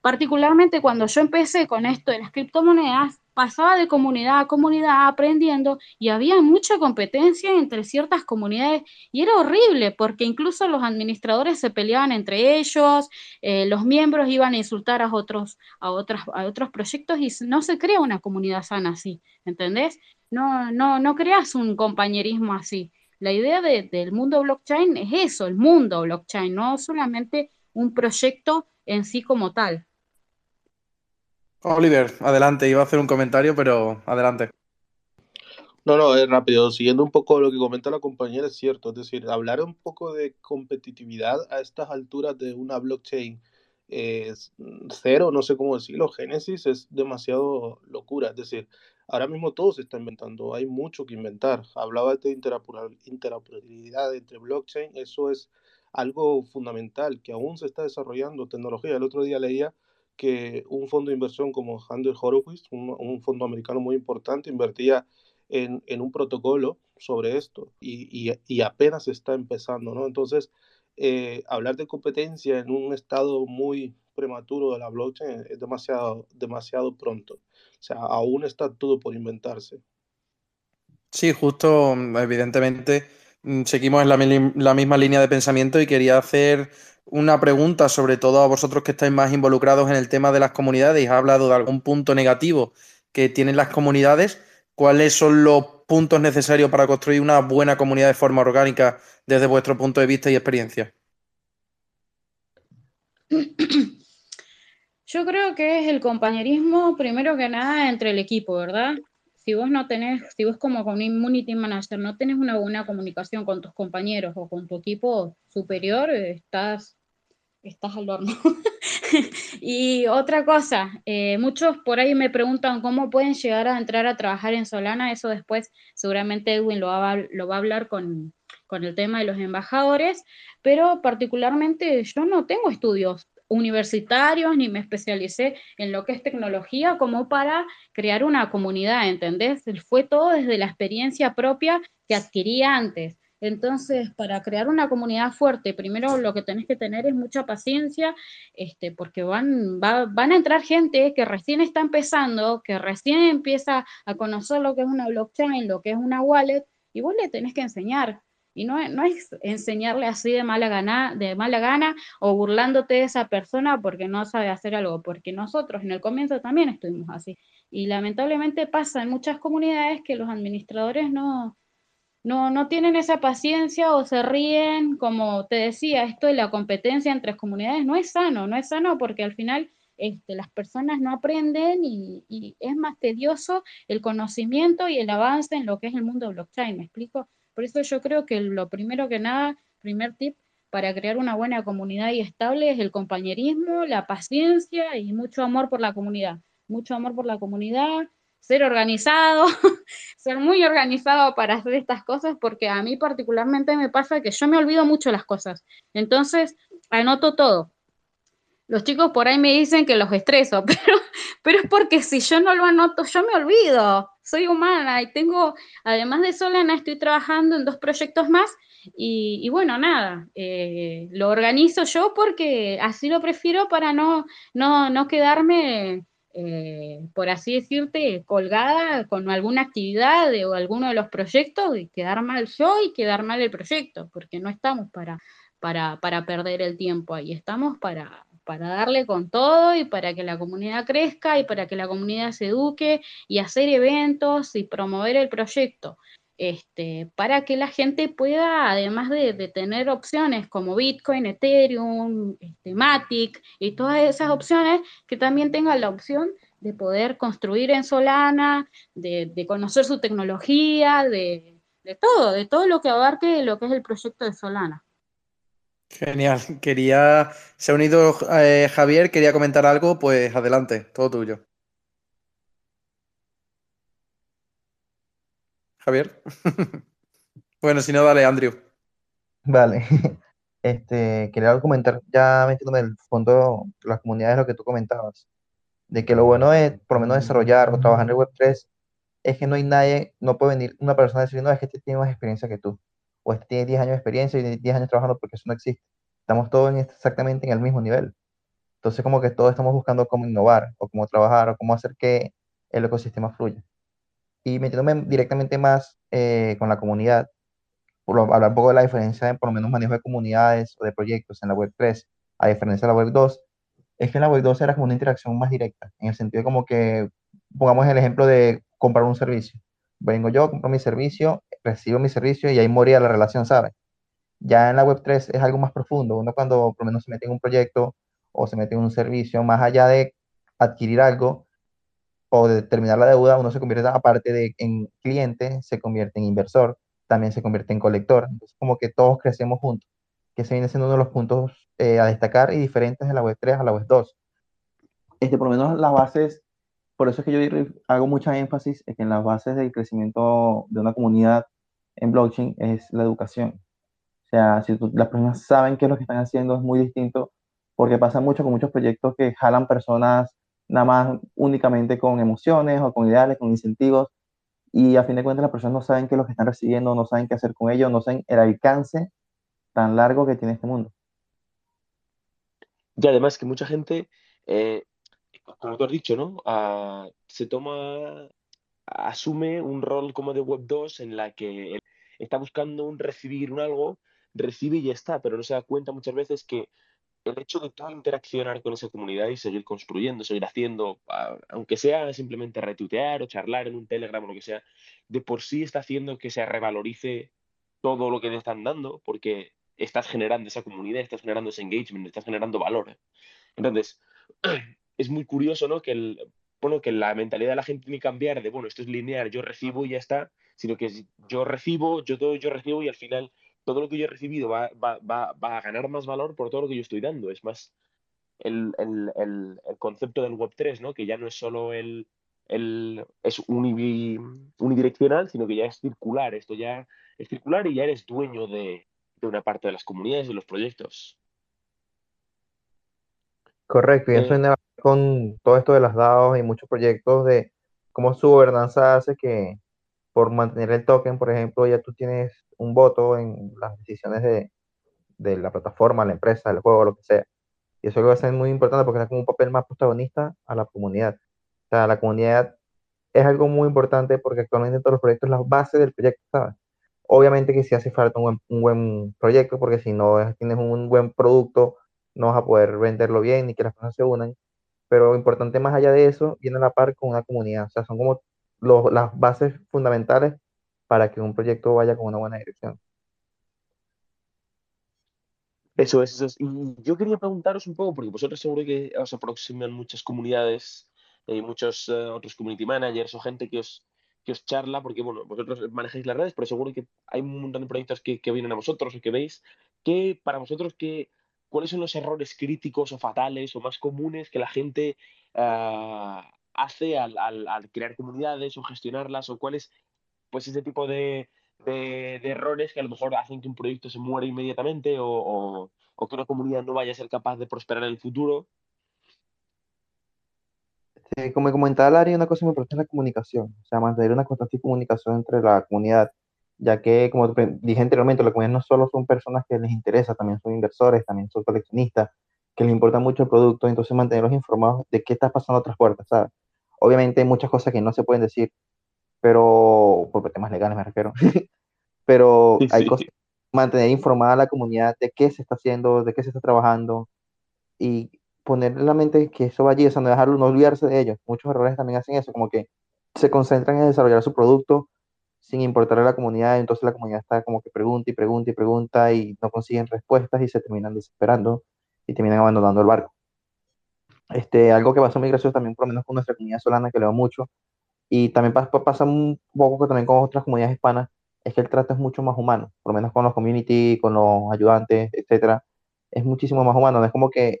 Particularmente cuando yo empecé con esto de las criptomonedas, pasaba de comunidad a comunidad aprendiendo y había mucha competencia entre ciertas comunidades y era horrible porque incluso los administradores se peleaban entre ellos, eh, los miembros iban a insultar a otros, a, otras, a otros proyectos y no se crea una comunidad sana así, ¿entendés? No, no, no creas un compañerismo así. La idea del mundo blockchain es eso, el mundo blockchain, no solamente un proyecto en sí como tal. Oliver, adelante, iba a hacer un comentario, pero adelante. No, no, es rápido. Siguiendo un poco lo que comenta la compañera, es cierto. Es decir, hablar un poco de competitividad a estas alturas de una blockchain cero, no sé cómo decirlo, Génesis, es demasiado locura. Es decir, ahora mismo todo se está inventando, hay mucho que inventar. Hablaba de interoperabilidad entre blockchain, eso es algo fundamental que aún se está desarrollando tecnología. El otro día leía que un fondo de inversión como Handel Horowitz, un, fondo americano muy importante, invertía en, en un protocolo sobre esto y, y, apenas está empezando, ¿no? Entonces, eh, hablar de competencia en un estado muy prematuro de la blockchain es demasiado, demasiado pronto. O sea, aún está todo por inventarse. Sí, justo, evidentemente, seguimos en la, misma línea de pensamiento y quería hacer una pregunta, sobre todo a vosotros que estáis más involucrados en el tema de las comunidades ha hablado de algún punto negativo que tienen las comunidades. ¿Cuáles son los puntos necesarios para construir una buena comunidad de forma orgánica desde vuestro punto de vista y experiencia? Yo creo que es el compañerismo, primero que nada, entre el equipo, ¿verdad? Si vos no tenés, si vos como community manager no tenés una buena comunicación con tus compañeros o con tu equipo superior, estás estás al horno. y otra cosa, eh, muchos por ahí me preguntan cómo pueden llegar a entrar a trabajar en Solana, eso después seguramente Edwin lo va, lo va a hablar con, con el tema de los embajadores, pero particularmente yo no tengo estudios universitarios ni me especialicé en lo que es tecnología como para crear una comunidad, ¿entendés? Fue todo desde la experiencia propia que adquirí antes. Entonces, para crear una comunidad fuerte, primero lo que tenés que tener es mucha paciencia, este, porque van, van a entrar gente que recién está empezando, que recién empieza a conocer lo que es una blockchain, lo que es una wallet, y vos le tenés que enseñar. Y no, es enseñarle así de mala, gana, de mala gana o burlándote de esa persona porque no sabe hacer algo, porque nosotros en el comienzo también estuvimos así. Y lamentablemente pasa en muchas comunidades que los administradores no, no, no tienen esa paciencia o se ríen, como te decía, esto de la competencia entre comunidades no es sano, no es sano porque al final este, las personas no aprenden y, es más tedioso el conocimiento y el avance en lo que es el mundo blockchain, ¿me explico? Por eso yo creo que lo primero que nada, primer tip para crear una buena comunidad y estable es el compañerismo, la paciencia y mucho amor por la comunidad. Mucho amor por la comunidad, ser organizado, ser muy organizado para hacer estas cosas, porque a mí particularmente me pasa que yo me olvido mucho las cosas. Entonces, anoto todo. Los chicos por ahí me dicen que los estreso, pero, pero es porque si yo no lo anoto, yo me olvido. Soy humana y tengo, además de Solana, estoy trabajando en dos proyectos más y, bueno, nada, eh, lo organizo yo porque así lo prefiero para no, no, no quedarme eh, por así decirte, colgada con alguna actividad o alguno de los proyectos y quedar mal yo y quedar mal el proyecto, porque no estamos para, para, para perder el tiempo ahí, estamos para, para darle con todo y para que la comunidad crezca y para que la comunidad se eduque y hacer eventos y promover el proyecto. Este, para que la gente pueda, además de, tener opciones como Bitcoin, Ethereum, este, Matic y todas esas opciones, que también tengan la opción de poder construir en Solana, de, conocer su tecnología, de, todo, de todo lo que abarque lo que es el proyecto de Solana. Genial. Quería, se ha unido eh, Javier, quería comentar algo, pues adelante, todo tuyo. Javier. bueno, si no, dale, Andrew. Vale. Este, quería comentar, ya metiéndome en el fondo las comunidades, lo que tú comentabas, de que lo bueno es, por lo menos, desarrollar o trabajar en el Web3 es que no hay nadie, no puede venir una persona a decir, no, es que este tiene más experiencia que tú, o este tiene 10 años de experiencia y 10 años trabajando porque eso no existe. Estamos todos exactamente en el mismo nivel. Entonces, como que todos estamos buscando cómo innovar, o cómo trabajar, o cómo hacer que el ecosistema fluya y metiéndome directamente más eh, con la comunidad, por hablar un poco de la diferencia en por lo menos manejo de comunidades o de proyectos en la web 3, a diferencia de la web 2, es que en la web 2 era como una interacción más directa, en el sentido como que, pongamos el ejemplo de comprar un servicio. Vengo yo, compro mi servicio, recibo mi servicio y ahí moría la relación, ¿sabes? Ya en la web 3 es algo más profundo. Uno cuando por lo menos se mete en un proyecto o se mete en un servicio, más allá de adquirir algo, o de terminar la deuda, uno se convierte, aparte de en cliente, se convierte en inversor, también se convierte en colector. Entonces, como que todos crecemos juntos, que se viene siendo uno de los puntos eh, a destacar y diferentes de la web 3 a la web 2. Este, por lo menos las bases, por eso es que yo hago mucha énfasis que en las bases del crecimiento de una comunidad en blockchain es la educación. O sea, si las personas saben qué es lo que están haciendo, es muy distinto, porque pasa mucho con muchos proyectos que jalan personas nada más únicamente con emociones o con ideales, con incentivos, y a fin de cuentas las personas no saben qué es lo que están recibiendo, no saben qué hacer con ello, no saben el alcance tan largo que tiene este mundo. Y además que mucha gente, eh, como tú has dicho, ¿no? Ah, se toma, asume un rol como de Web 2 en la que está buscando un recibir un algo, recibe y ya está, pero no se da cuenta muchas veces que el hecho de todo interaccionar con esa comunidad y seguir construyendo, seguir haciendo, aunque sea simplemente retuitear o charlar en un Telegram o lo que sea, de por sí está haciendo que se revalorice todo lo que te están dando, porque estás generando esa comunidad, estás generando ese engagement, estás generando valor. Entonces, es muy curioso, ¿no? Que, el, bueno, que la mentalidad de la gente tiene que cambiar de, bueno, esto es lineal, yo recibo y ya está, sino que yo recibo, yo doy, yo recibo y al final todo lo que yo he recibido va, a ganar más valor por todo lo que yo estoy dando. Es más el, concepto del Web3, ¿no? que ya no es solo el, es unidireccional, sino que ya es circular. Esto ya es circular y ya eres dueño de, una parte de las comunidades, de los proyectos. Correcto, y eso eh, con todo esto de las DAOs y muchos proyectos de cómo su gobernanza hace que por mantener el token, por ejemplo, ya tú tienes un voto en las decisiones de, de la plataforma, la empresa, el juego, lo que sea. Y eso a ser muy importante porque es como un papel más protagonista a la comunidad. O sea, la comunidad es algo muy importante porque actualmente todos los proyectos es la base del proyecto, ¿sabes? Obviamente que si hace falta un buen, un buen proyecto porque si no tienes un buen producto no vas a poder venderlo bien ni que las personas se unan. Pero importante más allá de eso, viene a la par con una comunidad. O sea, son como las bases fundamentales para que un proyecto vaya con una buena dirección. Eso es, eso es. Y yo quería preguntaros un poco, porque vosotros seguro que os aproximan muchas comunidades y muchos eh, otros community managers o gente que os, que os charla, porque bueno, vosotros manejáis las redes, pero seguro que hay un montón de proyectos que, que vienen a vosotros o que veis, que para vosotros, que, ¿cuáles son los errores críticos o fatales o más comunes que la gente ah, hace al, crear comunidades o gestionarlas o cuáles, pues ese tipo de, errores que a lo mejor hacen que un proyecto se muera inmediatamente o, que una comunidad no vaya a ser capaz de prosperar en el futuro. Como comentaba Larry, una cosa muy importante es la comunicación, o sea, mantener una constante comunicación entre la comunidad, ya que, como dije anteriormente, la comunidad no solo son personas que les interesa, también son inversores, también son coleccionistas, que les importa mucho el producto, entonces mantenerlos informados de qué está pasando a otras puertas, ¿sabes? Obviamente hay muchas cosas que no se pueden decir, pero por temas legales me refiero, pero sí, hay sí. cosas, mantener informada a la comunidad de qué se está haciendo, de qué se está trabajando y poner en la mente que eso va allí, o sea, no dejarlo, no olvidarse de ellos. Muchos errores también hacen eso, como que se concentran en desarrollar su producto sin importar a la comunidad, entonces la comunidad está como que pregunta y pregunta y pregunta y no consiguen respuestas y se terminan desesperando y terminan abandonando el barco. Este, algo que pasa muy gracioso también, por lo menos con nuestra comunidad solana, que leo mucho, y también pasa, pasa un poco que también con otras comunidades hispanas, es que el trato es mucho más humano, por lo menos con los community, con los ayudantes, etcétera, es muchísimo más humano, no es como que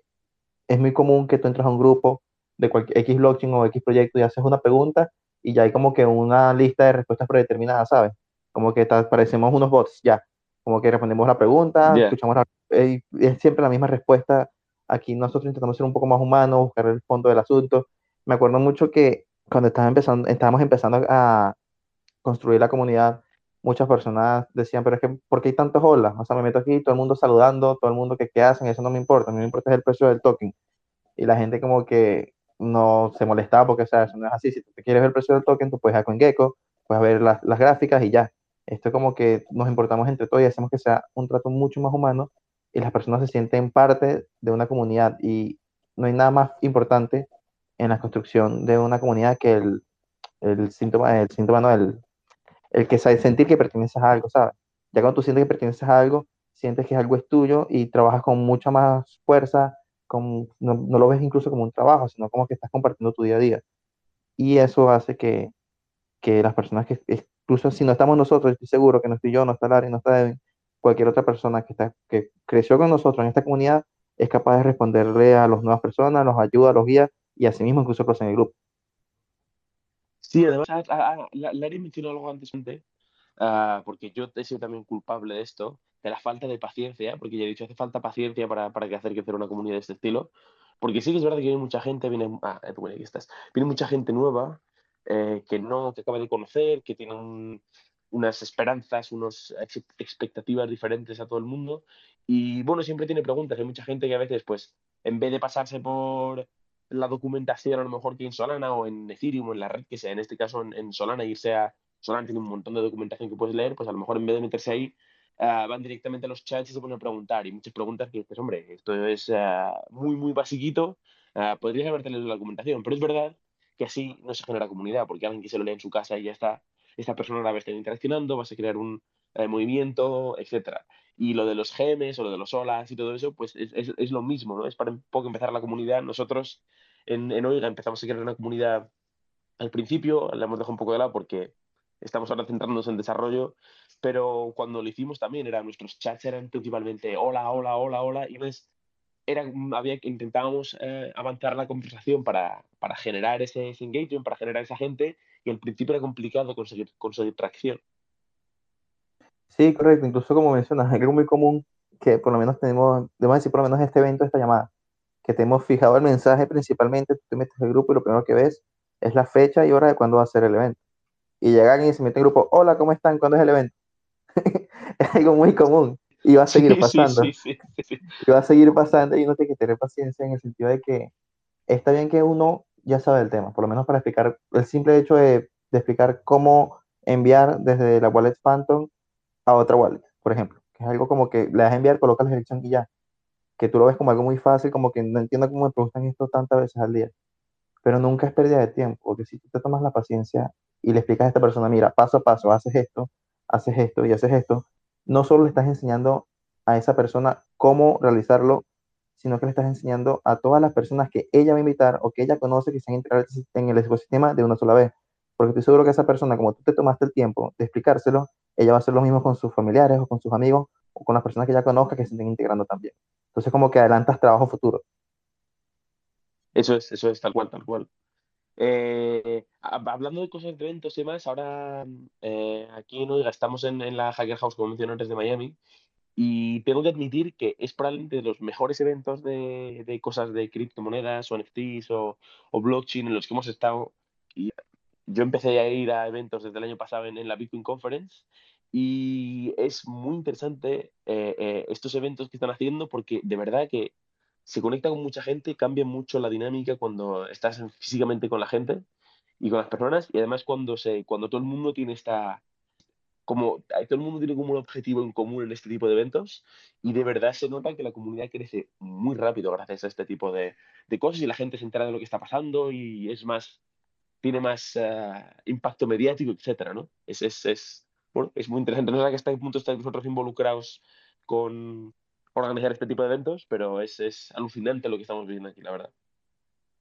es muy común que tú entres a un grupo de cualquier X blockchain o X proyecto y haces una pregunta y ya hay como que una lista de respuestas predeterminadas, ¿sabes? Como que parecemos unos bots, ya. Como que respondemos la pregunta, yeah. escuchamos la, eh, es siempre la misma respuesta. Aquí nosotros intentamos ser un poco más humanos, buscar el fondo del asunto. Me acuerdo mucho que cuando estaba empezando, estábamos empezando a construir la comunidad, muchas personas decían, pero es que, ¿por qué hay tantos olas? O sea, me meto aquí, todo el mundo saludando, todo el mundo que qué hacen, eso no me importa, a mí me importa es el precio del token. Y la gente como que no se molestaba porque, eso no es así. Si tú quieres ver el precio del token, tú puedes ir a CoinGecko, puedes ver las, las gráficas y ya. Esto es como que nos importamos entre todos y hacemos que sea un trato mucho más humano y las personas se sienten parte de una comunidad y no hay nada más importante en la construcción de una comunidad que el, el síntoma, el síntoma no, el, el que sabe sentir que perteneces a algo, ¿sabes? Ya cuando tú sientes que perteneces a algo, sientes que algo es tuyo y trabajas con mucha más fuerza, con, no, no, lo ves incluso como un trabajo, sino como que estás compartiendo tu día a día. Y eso hace que, que las personas que, incluso si no estamos nosotros, estoy seguro que no estoy yo, no está Larry, no está Devin, cualquier otra persona que, está, que creció con nosotros en esta comunidad es capaz de responderle a las nuevas personas, los ayuda, los guía y así mismo incluso en el grupo. Sí, además, a, a, a, Larry mencionó algo antes, uh, porque yo he sido también culpable de esto, de la falta de paciencia, porque ya he dicho, hace falta paciencia para, para hacer crecer una comunidad de este estilo, porque sí que es verdad que hay mucha gente, viene, ah, bueno, aquí estás, viene mucha gente nueva eh, que no, que acaba de conocer, que tiene un, unas esperanzas, unas expectativas diferentes a todo el mundo, y bueno, siempre tiene preguntas, hay mucha gente que a veces, pues, en vez de pasarse por la documentación a lo mejor que en Solana o en Ethereum o en la red que sea, en este caso en, en Solana, irse a Solana tiene un montón de documentación que puedes leer, pues a lo mejor en vez de meterse ahí, uh, van directamente a los chats y se ponen a preguntar. Y muchas preguntas que dices, hombre, esto es uh, muy, muy basiquito, uh, podrías haberte leído la documentación, pero es verdad que así no se genera comunidad, porque alguien que se lo lee en su casa y ya está, esta persona la va a estar interaccionando, vas a crear un movimiento, etcétera. Y lo de los gemes o lo de los olas y todo eso, pues es, es, es lo mismo, ¿no? Es para un poco empezar la comunidad. Nosotros en, en Oiga empezamos a crear una comunidad al principio, la hemos dejado un poco de lado porque estamos ahora centrándonos en desarrollo, pero cuando lo hicimos también era, nuestros chats eran principalmente hola, hola, hola, hola, y entonces era, había, intentábamos eh, avanzar la conversación para, para generar ese, engagement, para generar esa gente, y al principio era complicado conseguir, conseguir tracción. Sí, correcto, incluso como mencionas, algo muy común que por lo menos tenemos, debemos decir por lo menos este evento, esta llamada, que te hemos fijado el mensaje principalmente, tú te metes al grupo y lo primero que ves es la fecha y hora de cuándo va a ser el evento y llegan y se mete en grupo, hola, ¿cómo están? ¿Cuándo es el evento? es algo muy común y va a seguir pasando. Sí, sí, sí, y va a seguir pasando y uno tiene que tener paciencia en el sentido de que está bien que uno ya sabe el tema, por lo menos para explicar el simple hecho de, de explicar cómo enviar desde la wallet Phantom a otra wallet, por ejemplo, que es algo como que le das a enviar, colocas la dirección y ya, que tú lo ves como algo muy fácil, como que no entiendo cómo me preguntan esto tantas veces al día, pero nunca es pérdida de tiempo, porque si tú te tomas la paciencia y le explicas a esta persona, mira, paso a paso, haces esto, haces esto y haces esto, no solo le estás enseñando a esa persona cómo realizarlo, sino que le estás enseñando a todas las personas que ella va a invitar o que ella conoce que se han integrado en el ecosistema de una sola vez. Porque estoy seguro que esa persona, como tú te tomaste el tiempo de explicárselo, ella va a hacer lo mismo con sus familiares o con sus amigos o con las personas que ella conozca que se estén integrando también. Entonces, como que adelantas trabajo futuro. Eso es, eso es, tal cual, tal cual. Eh, hablando de cosas de eventos y demás, ahora eh, aquí en Oiga estamos en, en, la Hacker House, como mencioné antes, de Miami, y tengo que admitir que es probablemente de los mejores eventos de, de cosas de criptomonedas o NFTs o, o, blockchain en los que hemos estado. Y yo empecé a ir a eventos desde el año pasado en, en la Bitcoin Conference y es muy interesante eh, eh, estos eventos que están haciendo porque de verdad que se conecta con mucha gente, cambia mucho la dinámica cuando estás físicamente con la gente y con las personas y además cuando, se, cuando todo el mundo tiene esta, como todo el mundo tiene como un objetivo en común en este tipo de eventos y de verdad se nota que la comunidad crece muy rápido gracias a este tipo de, de cosas y la gente se entera de lo que está pasando y es más, tiene más uh, impacto mediático, etcétera, ¿no? Es, es, es, es muy interesante. No sé a qué punto estáis vosotros involucrados con organizar este tipo de eventos, pero es, alucinante lo que estamos viviendo aquí, la verdad.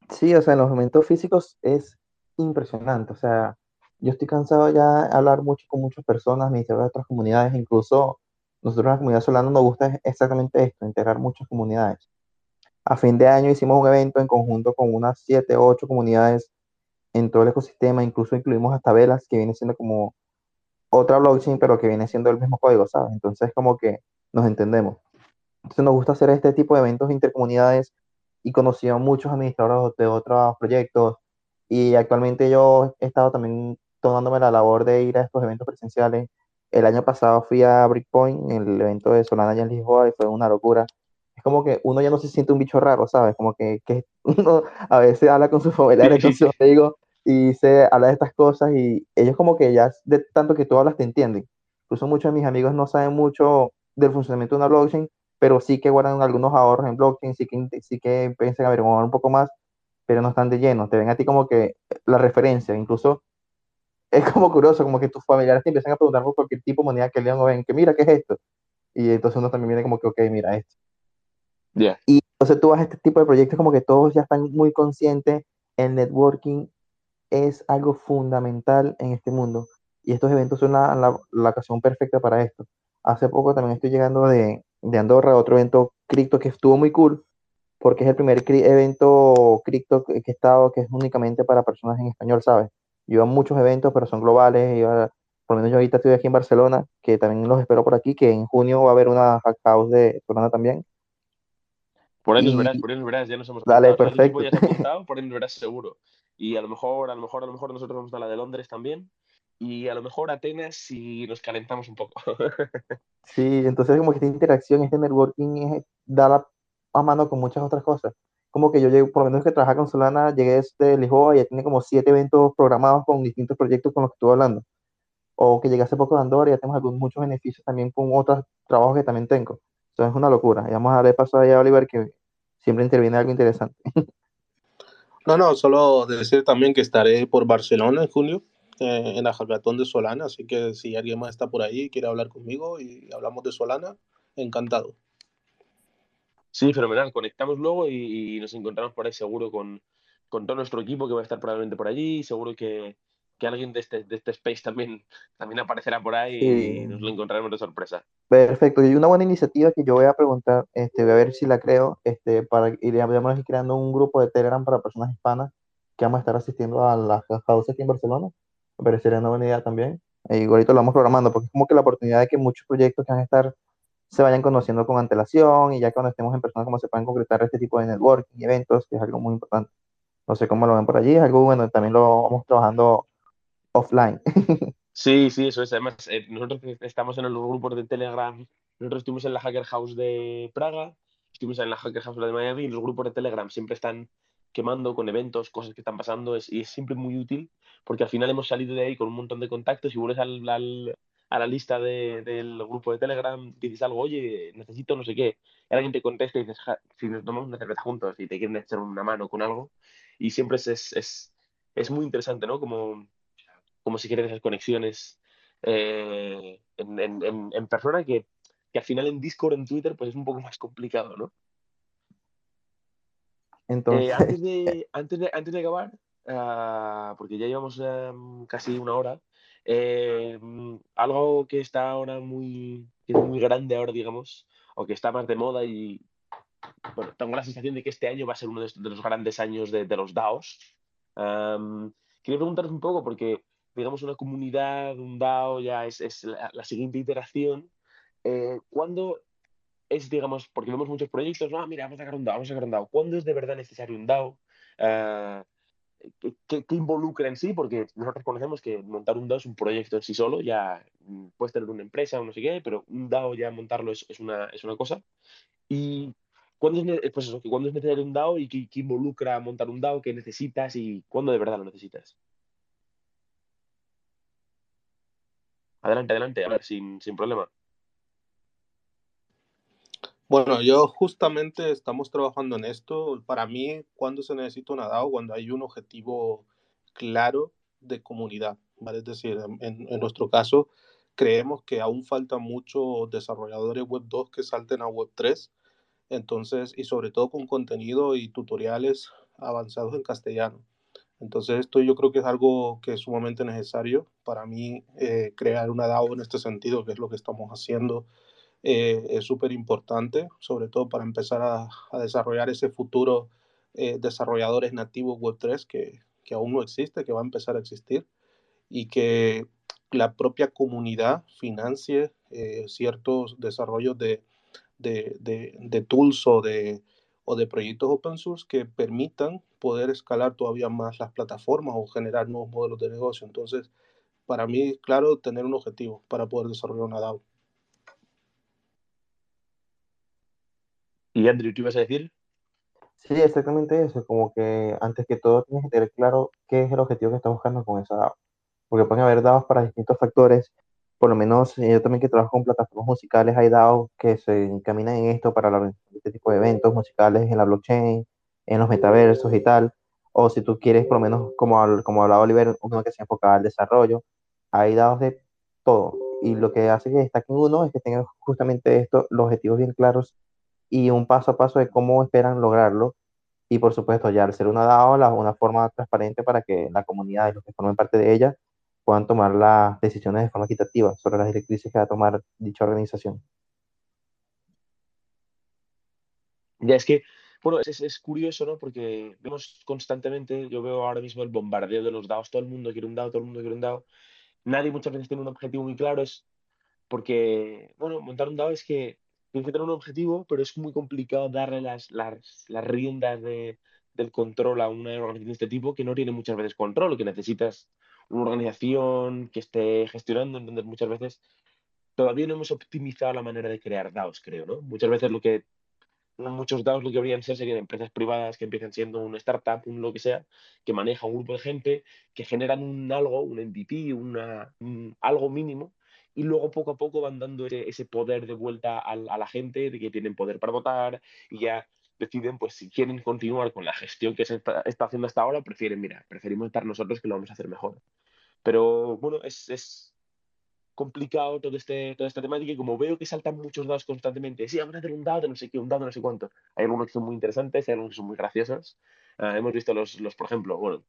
Sí, o sea, en los momentos físicos es impresionante, o sea, yo estoy cansado ya de hablar mucho con muchas personas, me de otras comunidades, incluso nosotros en la comunidad solana nos gusta exactamente esto, integrar muchas comunidades. A fin de año hicimos un evento en conjunto con unas 7 o 8 comunidades en todo el ecosistema, incluso incluimos hasta Velas, que viene siendo como otra blockchain, pero que viene siendo el mismo código, ¿sabes? Entonces como que nos entendemos. Entonces nos gusta hacer este tipo de eventos intercomunidades y conocido a muchos administradores de otros proyectos y actualmente yo he estado también tomándome la labor de ir a estos eventos presenciales. El año pasado fui a Brickpoint, el evento de Solana allá en Lisboa, y fue una locura. Es como que uno ya no se siente un bicho raro, ¿sabes? Como que, que uno a veces habla con sus familiares, con sus amigos, y se habla de estas cosas, y ellos como que ya de tanto que tú hablas te entienden. Incluso muchos de mis amigos no saben mucho del funcionamiento de una blockchain, pero sí que guardan algunos ahorros en blockchain, sí que, sí que piensan averiguar un poco más, pero no están de lleno. Te ven a ti como que la referencia, incluso es como curioso, como que tus familiares te empiezan a preguntar por cualquier tipo de moneda que lean o ven, que mira, ¿qué es esto? Y entonces uno también viene como que, ok, mira esto. Yeah. Y entonces tú vas a este tipo de proyectos como que todos ya están muy conscientes, el networking es algo fundamental en este mundo. Y estos eventos son la, la, la ocasión perfecta para esto. Hace poco también estoy llegando de, de Andorra, otro evento cripto que estuvo muy cool, porque es el primer evento cripto que he estado que es únicamente para personas en español, ¿sabes? Yo a muchos eventos, pero son globales. Yo, por lo menos yo ahorita estoy aquí en Barcelona, que también los espero por aquí, que en junio va a haber una hack house de Solana también. Por ahí nos verás, por ahí nos verás, ya nos hemos Dale, perfecto. Ya se ha apuntado, por ahí nos verás seguro. Y a lo mejor, a lo mejor, a lo mejor nosotros vamos a la de Londres también. Y a lo mejor Atenas si nos calentamos un poco. sí, entonces como que esta interacción, este networking es, da la, a mano con muchas otras cosas como que yo llego, por lo menos que trabajar con Solana, llegué desde Lisboa y ya tiene como siete eventos programados con distintos proyectos con los que estuve hablando. O que llegué hace poco de Andorra y ya tenemos algunos, muchos beneficios también con otros trabajos que también tengo. Eso es una locura. Y vamos a darle paso a Oliver que siempre interviene algo interesante. No, no, solo decir también que estaré por Barcelona en junio, eh, en la Hackathon de Solana, así que si alguien más está por ahí y quiere hablar conmigo y hablamos de Solana, encantado. Sí, fenomenal. Conectamos luego y, y, nos encontramos por ahí seguro con, con, todo nuestro equipo que va a estar probablemente por allí. Seguro que, que alguien de este, de este space también, también aparecerá por ahí sí. y nos lo encontraremos de sorpresa. Perfecto. Y una buena iniciativa que yo voy a preguntar, este, voy a ver si la creo, este, para ir creando un grupo de Telegram para personas hispanas que vamos a estar asistiendo a las house aquí en Barcelona. Me parecería una buena idea también. Y ahorita lo vamos programando porque es como que la oportunidad de que muchos proyectos que van a estar se vayan conociendo con antelación y ya cuando estemos en persona, como se puedan concretar este tipo de networking y eventos, que es algo muy importante. No sé cómo lo ven por allí, es algo bueno, también lo vamos trabajando offline. Sí, sí, eso es. Además, eh, nosotros estamos en los grupos de Telegram, nosotros estuvimos en la Hacker House de Praga, estuvimos en la Hacker House de Miami y los grupos de Telegram siempre están quemando con eventos, cosas que están pasando, es, y es siempre muy útil porque al final hemos salido de ahí con un montón de contactos y vuelves al, al a la lista de, del grupo de Telegram, dices algo, oye, necesito no sé qué, y alguien te contesta y dices, si nos tomamos una cerveza juntos y te quieren echar una mano con algo, y siempre es, es, es, muy interesante, ¿no? Como, como si quieres esas conexiones eh, en, en, en, persona que, que, al final en Discord, en Twitter, pues es un poco más complicado, ¿no? Entonces... Eh, antes, de, antes, de, antes de acabar, uh, porque ya llevamos um, casi una hora, eh, algo que está ahora muy, que es muy grande ahora, digamos, o que está más de moda y bueno, tengo la sensación de que este año va a ser uno de, de los grandes años de, de los DAOs. Um, quería preguntaros un poco, porque digamos una comunidad, un DAO ya es, es la, la, siguiente iteración. Eh, ¿Cuándo es, digamos, porque vemos muchos proyectos, ah, mira, vamos a sacar un DAO, vamos a sacar un DAO. ¿Cuándo es de verdad necesario un DAO? Uh, ¿qué, ¿qué, involucra en sí? Porque nosotros conocemos que montar un DAO es un proyecto en sí solo, ya mm, puedes tener una empresa o no sé qué, pero un DAO ya montarlo es, una, es una cosa. Y ¿cuándo es, pues eso, ¿cuándo es necesario un DAO y qué, qué involucra montar un DAO? ¿Qué necesitas y cuándo de verdad lo necesitas? Adelante, adelante, a ver, sin, sin problema. Bueno, yo justamente estamos trabajando en esto. Para mí, cuando se necesita una DAO, cuando hay un objetivo claro de comunidad, ¿vale? Es decir, en, nuestro caso, creemos que aún falta muchos desarrolladores Web 2 que salten a Web 3. Entonces, y sobre todo con contenido y tutoriales avanzados en castellano. Entonces esto yo creo que es algo que es sumamente necesario para mí eh, crear una DAO en este sentido, que es lo que estamos haciendo. Eh, es súper importante, sobre todo para empezar a, desarrollar ese futuro eh, desarrolladores nativos Web3 que, que, aún no existe, que va a empezar a existir y que la propia comunidad financie eh, ciertos desarrollos de, de, de, de tools o de, o de proyectos open source que permitan poder escalar todavía más las plataformas o generar nuevos modelos de negocio. Entonces, para mí, claro, tener un objetivo para poder desarrollar una DAO. ¿Y Andrew, qué ibas a decir? Sí, exactamente eso. Como que antes que todo tienes que tener claro qué es el objetivo que estás buscando con esa DAO. Porque pueden haber DAOs para distintos factores. Por lo menos eh, yo también que trabajo con plataformas musicales, hay DAOs que se encaminan en esto para este tipo de eventos musicales en la blockchain, en los metaversos y tal. O si tú quieres, por lo menos, como, como hablaba Oliver, uno que se enfoca al desarrollo, hay DAOs de todo. Y lo que hace que destaquen uno es que tengan justamente esto, los objetivos bien claros y un paso a paso de cómo esperan lograrlo. Y por supuesto, ya al ser una DAO, la, una forma transparente para que la comunidad y los que formen parte de ella puedan tomar las decisiones de forma equitativa sobre las directrices que va a tomar dicha organización. Ya es que, bueno, es, es, curioso, ¿no? Porque vemos constantemente, yo veo ahora mismo el bombardeo de los DAOs, todo el mundo quiere un DAO, todo el mundo quiere un DAO. Nadie muchas veces tiene un objetivo muy claro, es porque, bueno, montar un DAO es que tienes que tener un objetivo, pero es muy complicado darle las, las, las riendas de, del control a una organización de este tipo que no tiene muchas veces control, que necesitas una organización que esté gestionando, entonces muchas veces todavía no hemos optimizado la manera de crear DAOs, creo, ¿no? Muchas veces lo que muchos DAOs lo que deberían ser serían empresas privadas que empiezan siendo una startup, un lo que sea, que maneja un grupo de gente, que generan un algo, un MVP, una, un, algo mínimo, y luego poco a poco van dando ese, ese poder de vuelta a, a, la gente, de que tienen poder para votar, y ya deciden, pues si quieren continuar con la gestión que se está, está haciendo hasta ahora, prefieren, mira, preferimos estar nosotros que lo vamos a hacer mejor. Pero bueno, es, es complicado todo este, toda esta temática y como veo que saltan muchos dados constantemente, sí, vamos a hacer un dado de no sé qué, un dado no sé cuánto. Hay algunos que son muy interesantes, hay algunos que son muy graciosos. Uh, hemos visto los, los, por ejemplo, bueno,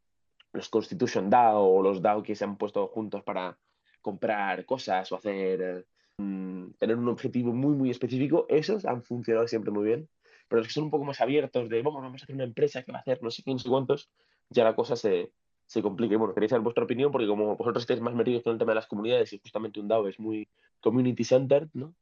los Constitution DAO o los DAO que se han puesto juntos para comprar cosas o hacer, um, tener un objetivo muy, muy específico. Esos han funcionado siempre muy bien. Pero los que son un poco más abiertos de, vamos, vamos a hacer una empresa que va a hacer no sé qué, no sé cuántos, ya la cosa se, se complique. Bueno, queréis saber vuestra opinión porque como vosotros estáis más metidos con el tema de las comunidades y justamente un DAO es muy community centered, ¿no?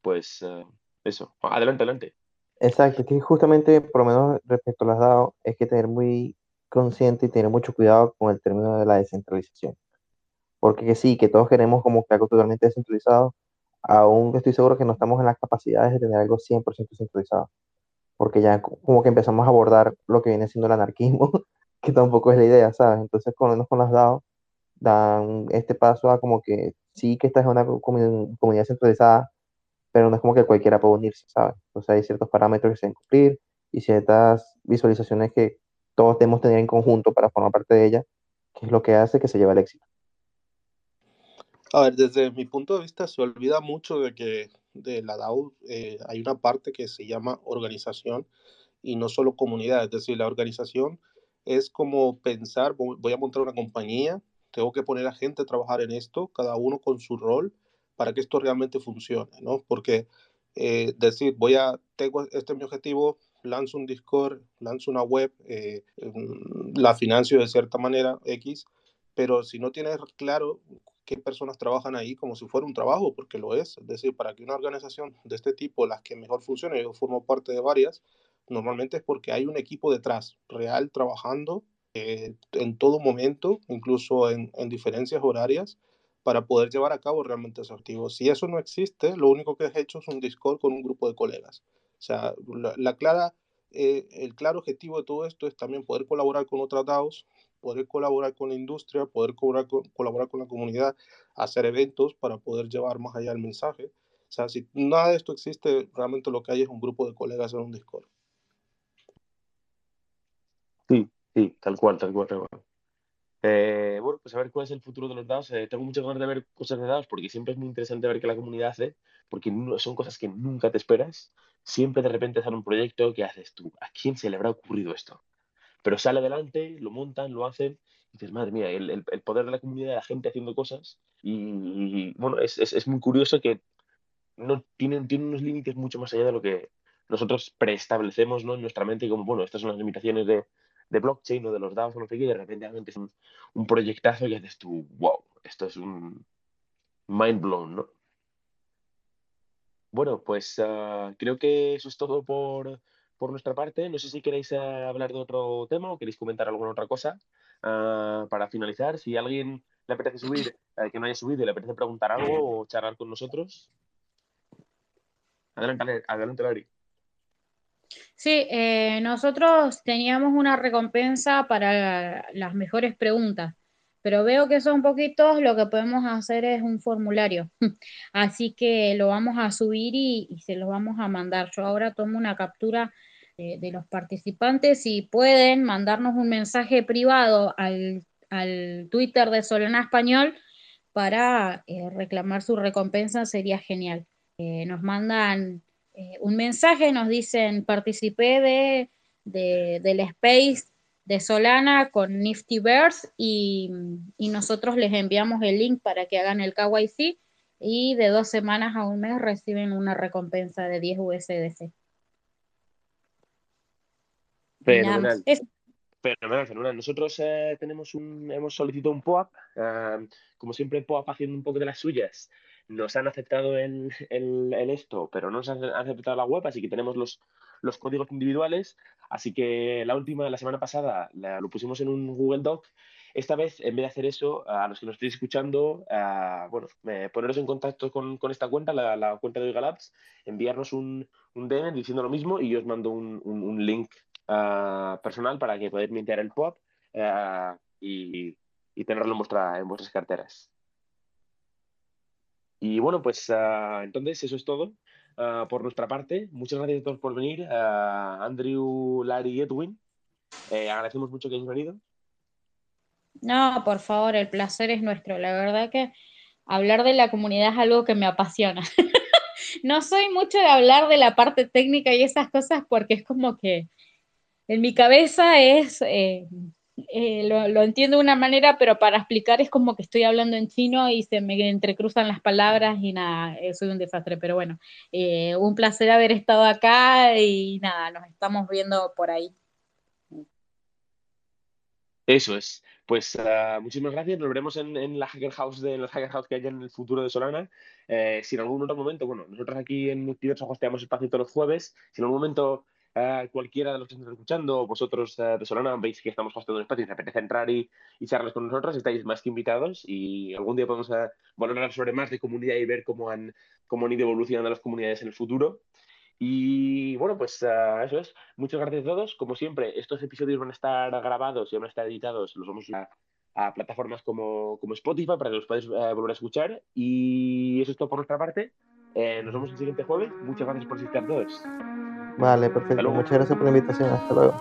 Pues uh, eso, adelante, adelante. Exacto, que justamente por lo menos respecto a las DAO es que tener muy consciente y tener mucho cuidado con el término de la descentralización. Porque que sí, que todos queremos como que algo totalmente descentralizado, aún estoy seguro que no estamos en las capacidades de tener algo 100% centralizado. Porque ya como que empezamos a abordar lo que viene siendo el anarquismo que tampoco es la idea, ¿sabes? Entonces, con con las DAO, dan este paso a como que sí que esta es una comunidad centralizada, pero no es como que cualquiera puede unirse, ¿sabes? Entonces hay ciertos parámetros que se deben cumplir y ciertas visualizaciones que todos debemos tener en conjunto para formar parte de ella, que es lo que hace que se lleve al éxito. A ver, desde mi punto de vista se olvida mucho de que de la DAO eh, hay una parte que se llama organización y no solo comunidad. Es decir, la organización es como pensar, voy a montar una compañía, tengo que poner a gente a trabajar en esto, cada uno con su rol, para que esto realmente funcione, ¿no? Porque eh, decir, voy a, tengo, este es mi objetivo, lanzo un Discord, lanzo una web, eh, mm, la financio de cierta manera, X, pero si no tienes claro qué personas trabajan ahí como si fuera un trabajo, porque lo es. Es decir, para que una organización de este tipo, las que mejor funcione, yo formo parte de varias, normalmente es porque hay un equipo detrás, real, trabajando eh, en todo momento, incluso en, en, diferencias horarias, para poder llevar a cabo realmente esos activos. Si eso no existe, lo único que has hecho es un Discord con un grupo de colegas. O sea, la clara, eh, el claro objetivo de todo esto es también poder colaborar con otras DAOs, poder colaborar con la industria, poder con, colaborar con la comunidad, hacer eventos para poder llevar más allá el mensaje. O sea, si nada de esto existe, realmente lo que hay es un grupo de colegas en un Discord. Sí, sí, tal cual, tal cual, tal cual. Eh, bueno, pues a ver cuál es el futuro de los DAOs. Eh, tengo muchas ganas de ver cosas de DAOs porque siempre es muy interesante ver qué la comunidad hace, porque no, son cosas que nunca te esperas. Siempre de repente sale un proyecto que haces tú. ¿A quién se le habrá ocurrido esto? Pero sale adelante, lo montan, lo hacen, y dices, madre mía, el, poder de la comunidad, de la gente haciendo cosas. Y, bueno, es, es, muy curioso que no tienen, tienen unos límites mucho más allá de lo que nosotros preestablecemos ¿no? en nuestra mente, como, bueno, estas son las limitaciones de, de blockchain o de los DAOs o no sé qué, y de repente es un, un proyectazo y haces tú, wow, esto es un mind blown, ¿no? Bueno, pues uh, creo que eso es todo por, por nuestra parte. No sé si queréis uh, hablar de otro tema o queréis comentar alguna otra cosa uh, para finalizar. Si alguien le apetece subir, que no haya subido le apetece preguntar algo o charlar con nosotros. Adelante, adelante, Lari. Sí, eh, nosotros teníamos una recompensa para las mejores preguntas, pero veo que son poquitos, lo que podemos hacer es un formulario. Así que lo vamos a subir y se lo vamos a mandar. Yo ahora tomo una captura de, los participantes y pueden mandarnos un mensaje privado al, al Twitter de Solana Español para eh, reclamar su recompensa, sería genial. Eh, nos mandan eh, un mensaje, nos dicen participé de, de, del Space de Solana con Nifty Bears y, y, nosotros les enviamos el link para que hagan el KYC y de dos semanas a un mes reciben una recompensa de 10 USDC. Fenomenal. Fenomenal, fenomenal. Nosotros eh, tenemos un, hemos solicitado un POAP, uh, como siempre POAP haciendo un poco de las suyas nos han aceptado el, el, el, esto, pero no nos han aceptado la web, así que tenemos los, los códigos individuales. Así que la última, la semana pasada, la, lo pusimos en un Google Doc. Esta vez, en vez de hacer eso, a los que nos estéis escuchando, uh, bueno, eh, poneros en contacto con, con esta cuenta, la, la, cuenta de Oiga Labs, enviarnos un, un DM diciendo lo mismo y yo os mando un, un, un link uh, personal para que podáis mintear el POP uh, y, tenerlo en, en vuestras carteras. Y bueno, pues uh, entonces eso es todo por nuestra parte. Muchas gracias a todos por venir. Andrew, Larry y Edwin. Eh, agradecemos mucho que hayáis venido. No, por favor, el placer es nuestro. La verdad que hablar de la comunidad es algo que me apasiona. no soy mucho de hablar de la parte técnica y esas cosas porque es como que en mi cabeza es... Eh, eh, lo, entiendo de una manera, pero para explicar es como que estoy hablando en chino y se me entrecruzan las palabras y nada, eh, soy un desastre, pero bueno, un placer haber estado acá y nada, nos estamos viendo por ahí. Eso es. Pues uh, muchísimas gracias. Nos veremos en, en, la Hacker House de los Hacker House que hay en el futuro de Solana. Si en algún otro momento, bueno, nosotros aquí en Multiverso hosteamos espacio todos los jueves. Si en algún momento Uh, cualquiera de los que están escuchando, vosotros uh, de Solana, veis que estamos hosteando un espacio y os apetece entrar y, y charlas con nosotros, estáis más que invitados y algún día podemos uh, valorar sobre más de comunidad y ver cómo han, cómo han ido evolucionando las comunidades en el futuro. Y bueno, pues eso es. Muchas gracias a todos. Como siempre, estos episodios van a estar grabados y van a estar editados. Los vamos a, a plataformas como, como, Spotify para que los podáis volver a escuchar. Y eso es todo por nuestra parte. Eh, nos vemos el siguiente jueves. Muchas gracias por asistir a todos. Vale, perfecto. Muchas gracias por la invitación. Hasta luego.